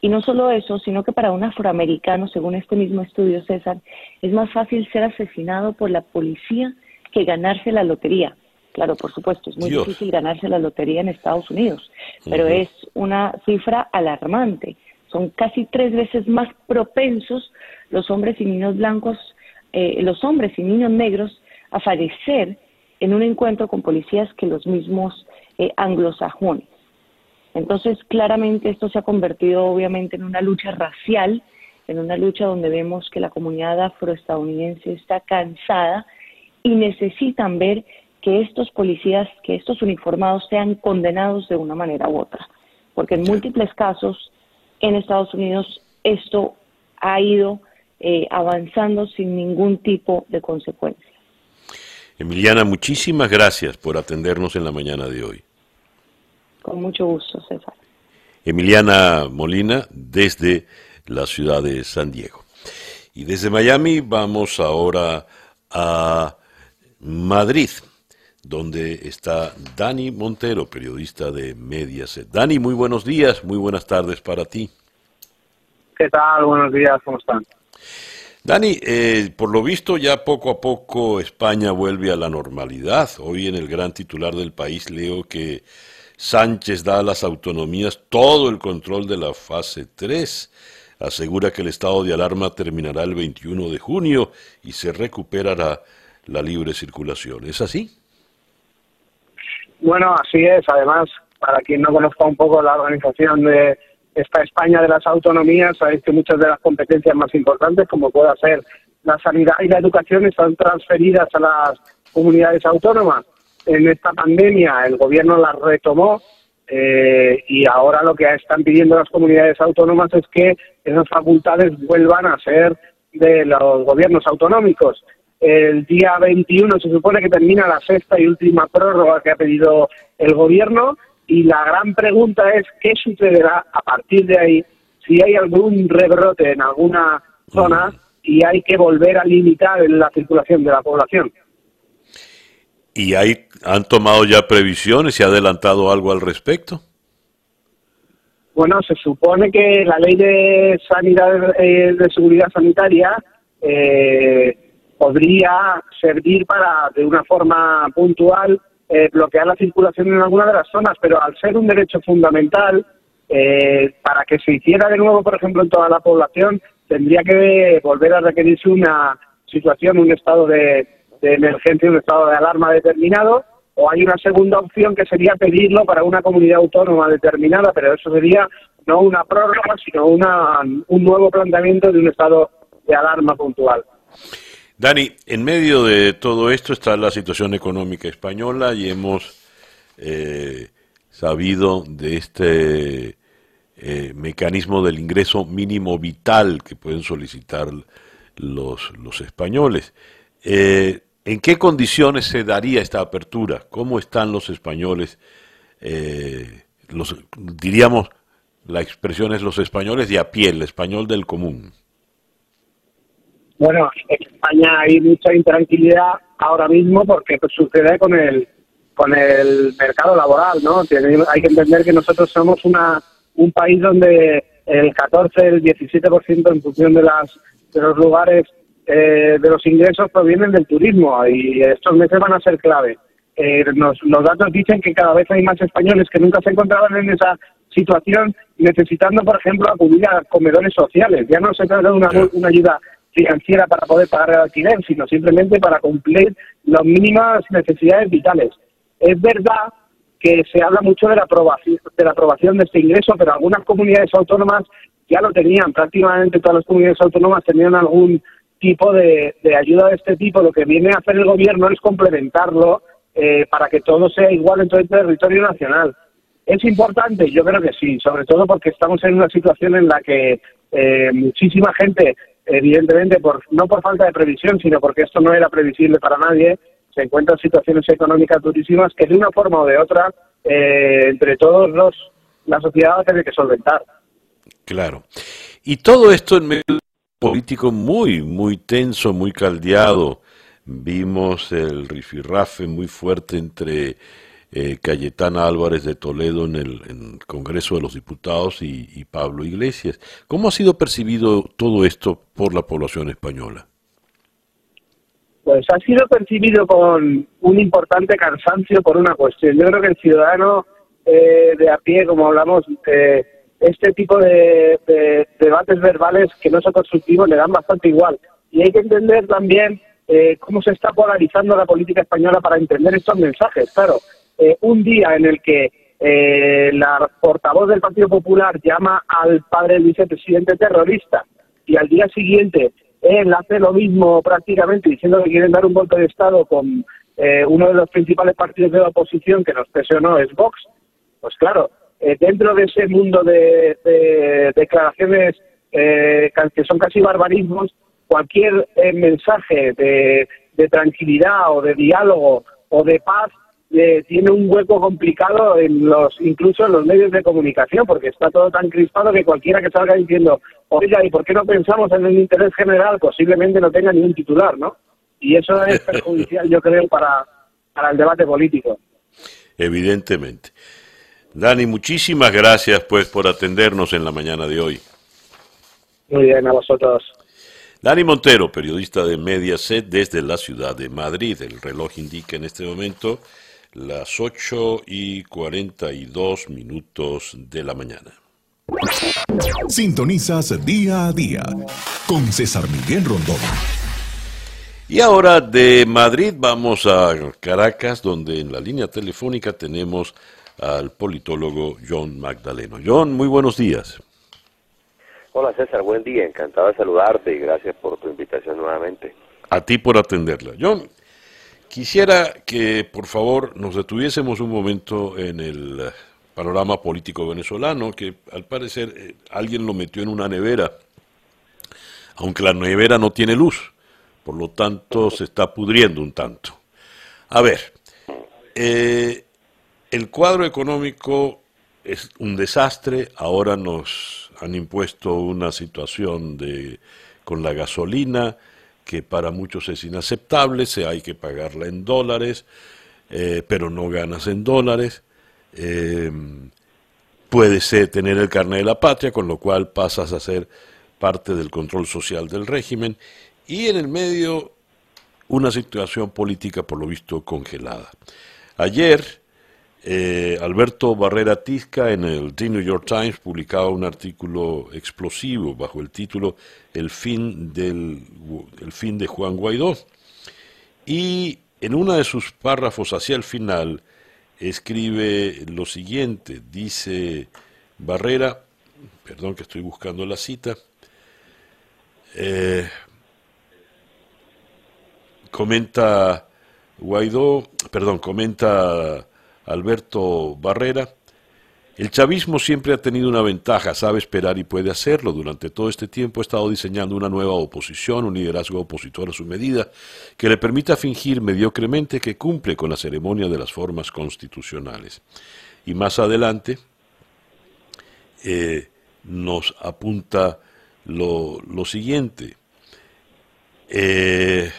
Y no solo eso, sino que para un afroamericano, según este mismo estudio, César, es más fácil ser asesinado por la policía que ganarse la lotería. Claro, por supuesto, es muy difícil ganarse la lotería en Estados Unidos, pero es una cifra alarmante. Son casi tres veces más propensos los hombres y niños blancos, eh, los hombres y niños negros a fallecer en un encuentro con policías que los mismos eh, anglosajones. Entonces, claramente esto se ha convertido obviamente en una lucha racial, en una lucha donde vemos que la comunidad afroestadounidense está cansada y necesitan ver que estos policías, que estos uniformados sean condenados de una manera u otra. Porque en múltiples casos en Estados Unidos esto ha ido eh, avanzando sin ningún tipo de consecuencia. Emiliana, muchísimas gracias por atendernos en la mañana de hoy. Con mucho gusto, César. Emiliana Molina, desde la ciudad de San Diego. Y desde Miami vamos ahora a Madrid, donde está Dani Montero, periodista de Mediaset. Dani, muy buenos días, muy buenas tardes para ti. ¿Qué tal? Buenos días, ¿cómo están? Dani, eh, por lo visto ya poco a poco España vuelve a la normalidad. Hoy en el gran titular del país leo que Sánchez da a las autonomías todo el control de la fase 3. Asegura que el estado de alarma terminará el 21 de junio y se recuperará la libre circulación. ¿Es así? Bueno, así es. Además, para quien no conozca un poco la organización de esta España de las autonomías, sabéis que muchas de las competencias más importantes, como pueda ser la sanidad y la educación, están transferidas a las comunidades autónomas. En esta pandemia el gobierno las retomó eh, y ahora lo que están pidiendo las comunidades autónomas es que esas facultades vuelvan a ser de los gobiernos autonómicos. El día 21 se supone que termina la sexta y última prórroga que ha pedido el gobierno y la gran pregunta es qué sucederá a partir de ahí si hay algún rebrote en alguna zona y hay que volver a limitar la circulación de la población. ¿Y hay, han tomado ya previsiones? ¿Se ha adelantado algo al respecto? Bueno, se supone que la ley de sanidad eh, de seguridad sanitaria eh, podría servir para, de una forma puntual, eh, bloquear la circulación en alguna de las zonas, pero al ser un derecho fundamental, eh, para que se hiciera de nuevo, por ejemplo, en toda la población, tendría que volver a requerirse una situación, un estado de, emergencia, un estado de alarma determinado, o hay una segunda opción que sería pedirlo para una comunidad autónoma determinada, pero eso sería no una prórroga, sino una, un nuevo planteamiento de un estado de alarma puntual. Dani, en medio de todo esto está la situación económica española y hemos eh, sabido de este eh, mecanismo del ingreso mínimo vital que pueden solicitar los, los españoles. Eh, ¿En qué condiciones se daría esta apertura? ¿Cómo están los españoles? los, diríamos, la expresión es los españoles de a pie, el español del común. Bueno, en España hay mucha intranquilidad ahora mismo porque pues, sucede con el con el mercado laboral, ¿no? hay que entender que nosotros somos una un país donde el 14, el 17% en función de las de los lugares eh, de los ingresos provienen del turismo y estos meses van a ser clave. Eh, los datos dicen que cada vez hay más españoles que nunca se encontraban en esa situación necesitando, por ejemplo, acudir a comedores sociales. Ya no se trata de una, una ayuda financiera para poder pagar el alquiler, sino simplemente para cumplir las mínimas necesidades vitales. Es verdad que se habla mucho de la aprobación de la aprobación de este ingreso, pero algunas comunidades autónomas ya lo tenían, prácticamente todas las comunidades autónomas tenían algún tipo de, ayuda de este tipo. Lo que viene a hacer el gobierno es complementarlo eh, para que todo sea igual en todo el territorio nacional. ¿Es importante? Yo creo que sí, sobre todo porque estamos en una situación en la que eh, muchísima gente evidentemente por no por falta de previsión, sino porque esto no era previsible para nadie, se encuentran situaciones económicas durísimas que de una forma o de otra, eh, entre todos los, la sociedad va a que solventar. Claro. Y todo esto en medio político muy, muy tenso, muy caldeado. Vimos el rifirrafe muy fuerte entre eh, Cayetana Álvarez de Toledo en el, Congreso de los Diputados y, Pablo Iglesias. ¿Cómo ha sido percibido todo esto por la población española? Pues ha sido percibido con un importante cansancio por una cuestión. Yo creo que el ciudadano eh, de a pie, como hablamos, eh, este tipo de, debates verbales que no son constructivos le dan bastante igual. Y hay que entender también eh, cómo se está polarizando la política española para entender estos mensajes. Claro, eh, un día en el que eh, la portavoz del Partido Popular llama al padre del vicepresidente terrorista y al día siguiente él hace lo mismo prácticamente diciendo que quieren dar un golpe de Estado con eh, uno de los principales partidos de la oposición que nos presionó es Vox, pues claro, eh, dentro de ese mundo de, declaraciones eh, que son casi barbarismos, cualquier mensaje de, tranquilidad o de diálogo o de paz tiene un hueco complicado en los incluso en los medios de comunicación porque está todo tan crispado que cualquiera que salga diciendo oiga y por qué no pensamos en el interés general posiblemente no tenga ningún titular no y eso es perjudicial, yo creo, para, para el debate político. Evidentemente. Dani, muchísimas gracias pues por atendernos en la mañana de hoy. Muy bien, a vosotros. Dani Montero, periodista de Mediaset desde la ciudad de Madrid. El reloj indica en este momento las 8 y 42 minutos de la mañana. Sintonizas día a día con César Miguel Rondón. Y ahora de Madrid vamos a Caracas, donde en la línea telefónica tenemos al politólogo John Magdaleno. John, muy buenos días. Hola César, buen día, encantado de saludarte y gracias por tu invitación nuevamente. A ti por atenderla. John, quisiera que por favor nos detuviésemos un momento en el panorama político venezolano, que al parecer eh, alguien lo metió en una nevera, aunque la nevera no tiene luz por lo tanto se está pudriendo un tanto. A ver, eh, el cuadro económico es un desastre, ahora nos han impuesto una situación de con la gasolina que para muchos es inaceptable, se hay que pagarla en dólares, eh, pero no ganas en dólares. Eh, puede ser tener el carnet de la patria, con lo cual pasas a ser parte del control social del régimen y en el medio una situación política por lo visto congelada. Ayer eh, Alberto Barrera Tizca en el The New York Times publicaba un artículo explosivo bajo el título El fin, del, el fin de Juan Guaidó. Y en uno de sus párrafos hacia el final escribe lo siguiente, dice Barrera, perdón que estoy buscando la cita, eh, comenta Guaidó, perdón, comenta Alberto Barrera, el chavismo siempre ha tenido una ventaja, sabe esperar y puede hacerlo. Durante todo este tiempo ha estado diseñando una nueva oposición, un liderazgo opositor a su medida, que le permita fingir mediocremente que cumple con la ceremonia de las formas constitucionales. Y más adelante eh, nos apunta lo, lo siguiente. Eh,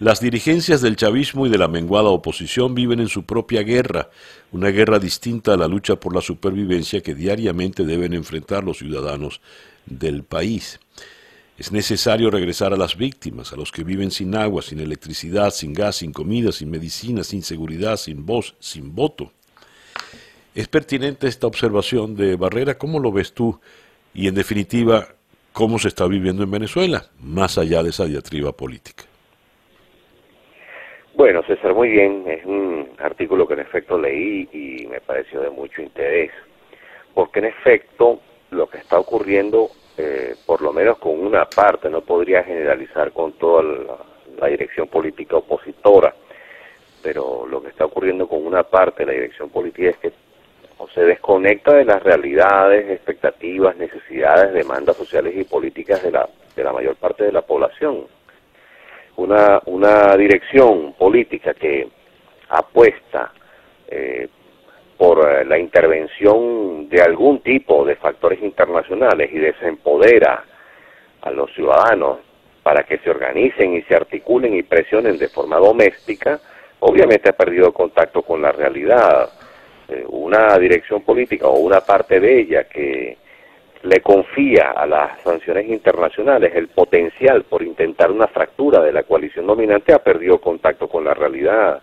las dirigencias del chavismo y de la menguada oposición viven en su propia guerra, una guerra distinta a la lucha por la supervivencia que diariamente deben enfrentar los ciudadanos del país. Es necesario regresar a las víctimas, a los que viven sin agua, sin electricidad, sin gas, sin comida, sin medicina, sin seguridad, sin voz, sin voto. Es pertinente esta observación de Barrera, ¿cómo lo ves tú? Y en definitiva, ¿cómo se está viviendo en Venezuela, más allá de esa diatriba política? Bueno, César, muy bien. Es un artículo que en efecto leí y me pareció de mucho interés, porque en efecto lo que está ocurriendo, eh, por lo menos con una parte, no podría generalizar con toda la, dirección política opositora, pero lo que está ocurriendo con una parte de la dirección política es que se desconecta de las realidades, expectativas, necesidades, demandas sociales y políticas de la, de la mayor parte de la población una, una dirección política que apuesta eh, por eh, la intervención de algún tipo de factores internacionales y desempodera a los ciudadanos para que se organicen y se articulen y presionen de forma doméstica, obviamente ha perdido contacto con la realidad. Eh, una dirección política o una parte de ella que le confía a las sanciones internacionales el potencial por intentar una fractura de la coalición dominante, ha perdido contacto con la realidad.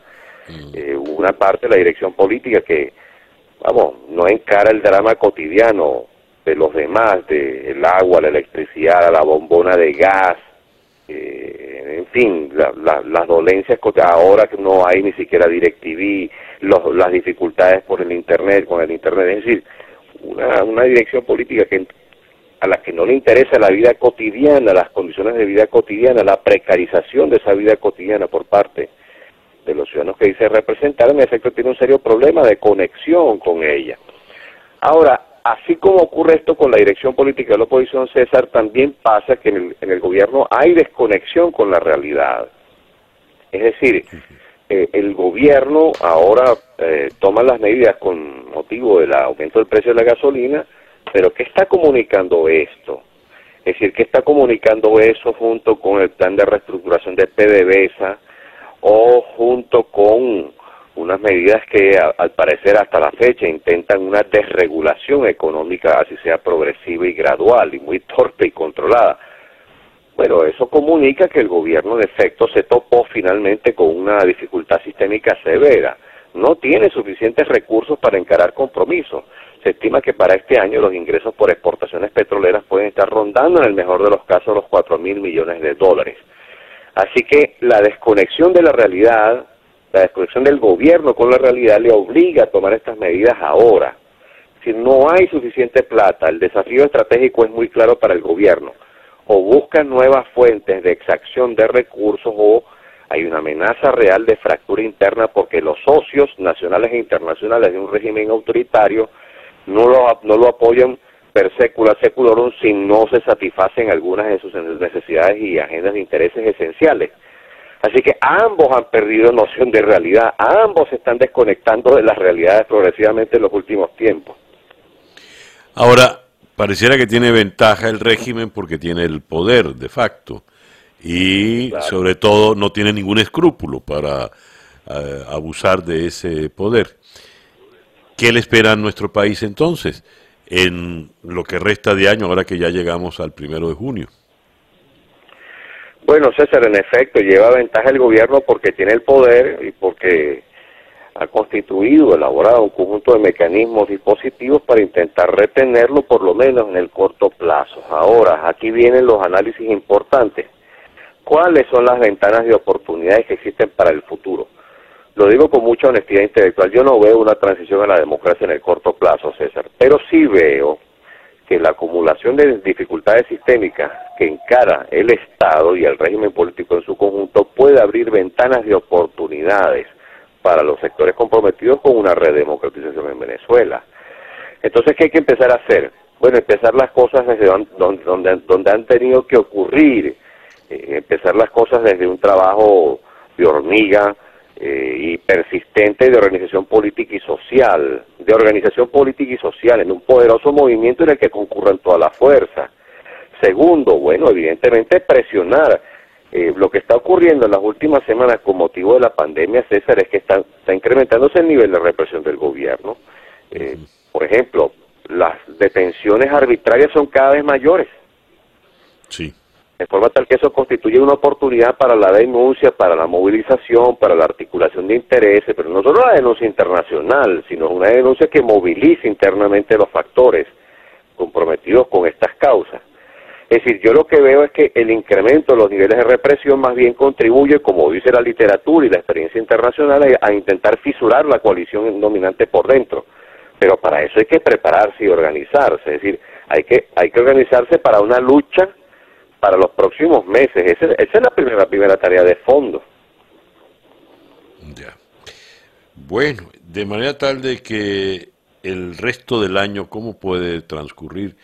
Mm. Eh, una parte de la dirección política que, vamos, no encara el drama cotidiano de los demás, del el agua, la electricidad, la bombona de gas, eh, en fin, las dolencias ahora que no hay ni siquiera DirecTV, los, las dificultades por el Internet, con el Internet, es decir, una, una dirección política que a la que no le interesa la vida cotidiana, las condiciones de vida cotidiana, la precarización de esa vida cotidiana por parte de los ciudadanos que dice representar, en efecto tiene un serio problema de conexión con ella. Ahora, así como ocurre esto con la dirección política de la oposición, César, también pasa que en el, gobierno hay desconexión con la realidad. Es decir, eh, el gobierno ahora eh, toma las medidas con motivo del aumento del precio de la gasolina, pero ¿qué está comunicando esto? Es decir, ¿qué está comunicando eso junto con el plan de reestructuración de PDVSA o junto con unas medidas que al parecer hasta la fecha intentan una desregulación económica, así sea progresiva y gradual y muy torpe y controlada? Bueno, eso comunica que el gobierno de efecto se topó finalmente con una dificultad sistémica severa. No tiene suficientes recursos para encarar compromisos se estima que para este año los ingresos por exportaciones petroleras pueden estar rondando en el mejor de los casos los 4 mil millones de dólares. Así que la desconexión de la realidad, la desconexión del gobierno con la realidad le obliga a tomar estas medidas ahora. Si no hay suficiente plata, el desafío estratégico es muy claro para el gobierno. O buscan nuevas fuentes de exacción de recursos o hay una amenaza real de fractura interna porque los socios nacionales e internacionales de un régimen autoritario no lo, no lo apoyan per secula seculorum si no se satisfacen algunas de sus necesidades y agendas de intereses esenciales. Así que ambos han perdido noción de realidad, ambos se están desconectando de las realidades progresivamente en los últimos tiempos. Ahora, pareciera que tiene ventaja el régimen porque tiene el poder de facto y sobre todo no tiene ningún escrúpulo para eh, abusar de ese poder. ¿Qué le espera a nuestro país entonces en lo que resta de año, ahora que ya llegamos al primero de junio? Bueno, César, en efecto, lleva ventaja el gobierno porque tiene el poder y porque ha constituido, elaborado un conjunto de mecanismos dispositivos para intentar retenerlo por lo menos en el corto plazo. Ahora, aquí vienen los análisis importantes. ¿Cuáles son las ventanas de oportunidades que existen para el futuro? Lo digo con mucha honestidad intelectual. Yo no veo una transición a la democracia en el corto plazo, César, pero sí veo que la acumulación de dificultades sistémicas que encara el Estado y el régimen político en su conjunto puede abrir ventanas de oportunidades para los sectores comprometidos con una redemocratización en Venezuela. Entonces, ¿qué hay que empezar a hacer? Bueno, empezar las cosas desde donde, donde, donde han tenido que ocurrir, eh, empezar las cosas desde un trabajo de hormiga, eh, y persistente de organización política y social, de organización política y social, en un poderoso movimiento en el que concurran toda la fuerza. Segundo, bueno, evidentemente presionar. Eh, lo que está ocurriendo en las últimas semanas con motivo de la pandemia, César, es que está, está incrementándose el nivel de represión del gobierno. Eh, por ejemplo, las detenciones arbitrarias son cada vez mayores. Sí de forma tal que eso constituye una oportunidad para la denuncia, para la movilización, para la articulación de intereses, pero no solo la denuncia internacional, sino una denuncia que movilice internamente los factores comprometidos con estas causas. Es decir, yo lo que veo es que el incremento de los niveles de represión más bien contribuye, como dice la literatura y la experiencia internacional, a intentar fisurar la coalición dominante por dentro. Pero para eso hay que prepararse y organizarse, es decir, hay que, hay que organizarse para una lucha para los próximos meses. Esa, es la primera, primera tarea de fondo. Ya. Bueno, de manera tal de que el resto del año, ¿cómo puede transcurrir?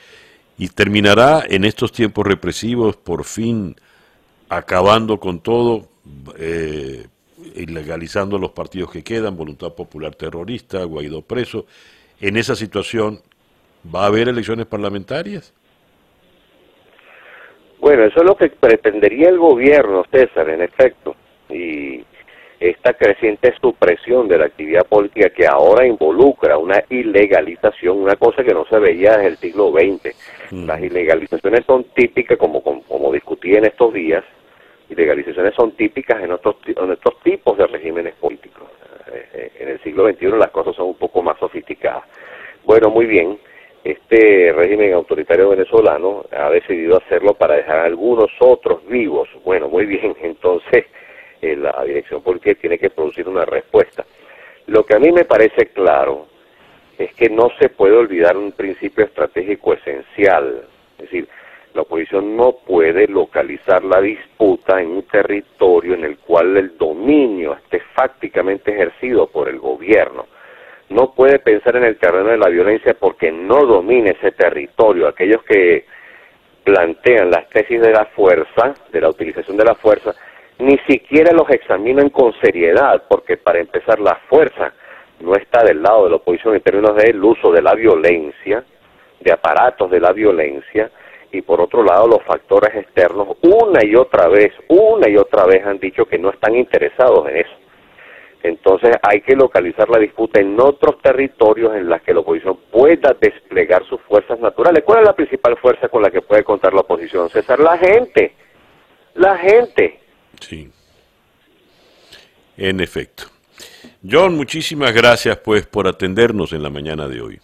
Y terminará en estos tiempos represivos, por fin acabando con todo, eh, ilegalizando los partidos que quedan, Voluntad Popular Terrorista, Guaidó preso. En esa situación, ¿va a haber elecciones parlamentarias? Bueno, eso es lo que pretendería el gobierno, César, en efecto, y esta creciente supresión de la actividad política que ahora involucra una ilegalización, una cosa que no se veía desde el siglo XX. Mm. Las ilegalizaciones son típicas, como, como, discutí en estos días, ilegalizaciones son típicas en otros, en otros tipos de regímenes políticos. Eh, eh, en el siglo XXI las cosas son un poco más sofisticadas. Bueno, muy bien. este régimen autoritario venezolano ha decidido hacerlo para dejar a algunos otros vivos. Bueno, muy bien, entonces la dirección política tiene que producir una respuesta. Lo que a mí me parece claro es que no se puede olvidar un principio estratégico esencial, es decir, la oposición no puede localizar la disputa en un territorio en el cual el dominio esté fácticamente ejercido por el gobierno. No puede pensar en el terreno de la violencia porque no domina ese territorio. Aquellos que plantean las tesis de la fuerza, de la utilización de la fuerza, ni siquiera los examinan con seriedad, porque para empezar la fuerza no está del lado de la oposición en términos del uso de la violencia, de aparatos de la violencia, y por otro lado los factores externos una y otra vez, una y otra vez han dicho que no están interesados en eso. Entonces hay que localizar la disputa en otros territorios en los que la oposición pueda desplegar sus fuerzas naturales. ¿Cuál es la principal fuerza con la que puede contar la oposición, César? La gente. La gente. Sí. En efecto. John, muchísimas gracias pues por atendernos en la mañana de hoy.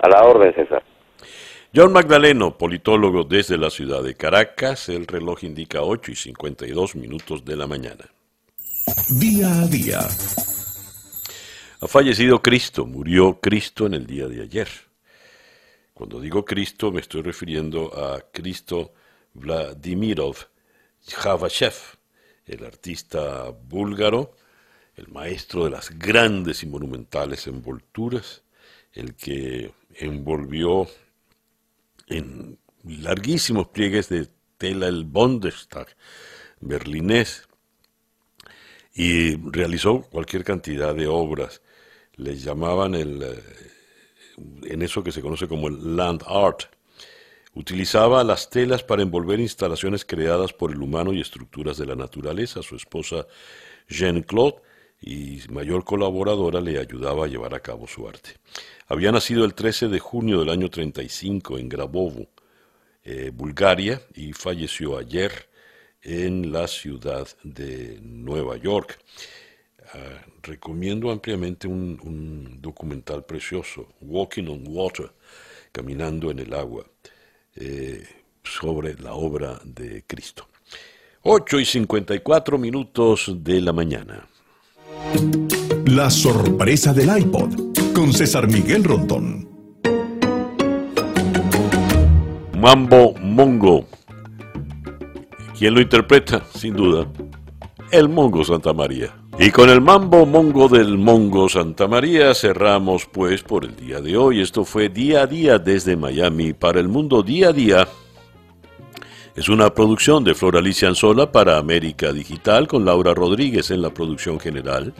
A la orden, César. John Magdaleno, politólogo desde la ciudad de Caracas, el reloj indica 8 y 52 minutos de la mañana. Día a día. Ha fallecido Cristo, murió Cristo en el día de ayer. Cuando digo Cristo me estoy refiriendo a Cristo Vladimirov Javashev, el artista búlgaro, el maestro de las grandes y monumentales envolturas, el que envolvió en larguísimos pliegues de tela el Bundestag berlinés y realizó cualquier cantidad de obras. Les llamaban el, eh, en eso que se conoce como el land art. Utilizaba las telas para envolver instalaciones creadas por el humano y estructuras de la naturaleza. Su esposa Jean Claude y mayor colaboradora le ayudaba a llevar a cabo su arte. Había nacido el 13 de junio del año 35 en Grabovo, eh, Bulgaria, y falleció ayer en la ciudad de Nueva York. Ah, recomiendo ampliamente un, documental precioso, Walking on Water, Caminando en el Agua, eh, sobre la obra de Cristo. 8 y 54 minutos de la mañana. La sorpresa del iPod con César Miguel Rondón. Mambo Mongo. ¿Quién lo interpreta? Sin duda, el Mongo Santa María. Y con el mambo mongo del Mongo Santa María cerramos pues por el día de hoy. Esto fue día a día desde Miami para el mundo día a día. Es una producción de Flor Alicia Anzola para América Digital con Laura Rodríguez en la producción general.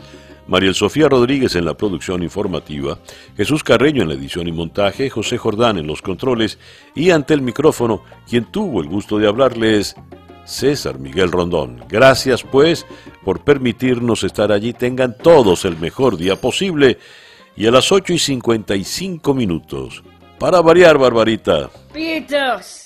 Mariel Sofía Rodríguez en la producción informativa, Jesús Carreño en la edición y montaje, José Jordán en los controles y ante el micrófono, quien tuvo el gusto de hablarles, César Miguel Rondón. Gracias pues por permitirnos estar allí. Tengan todos el mejor día posible y a las 8 y 55 minutos. Para variar, Barbarita. Pitos.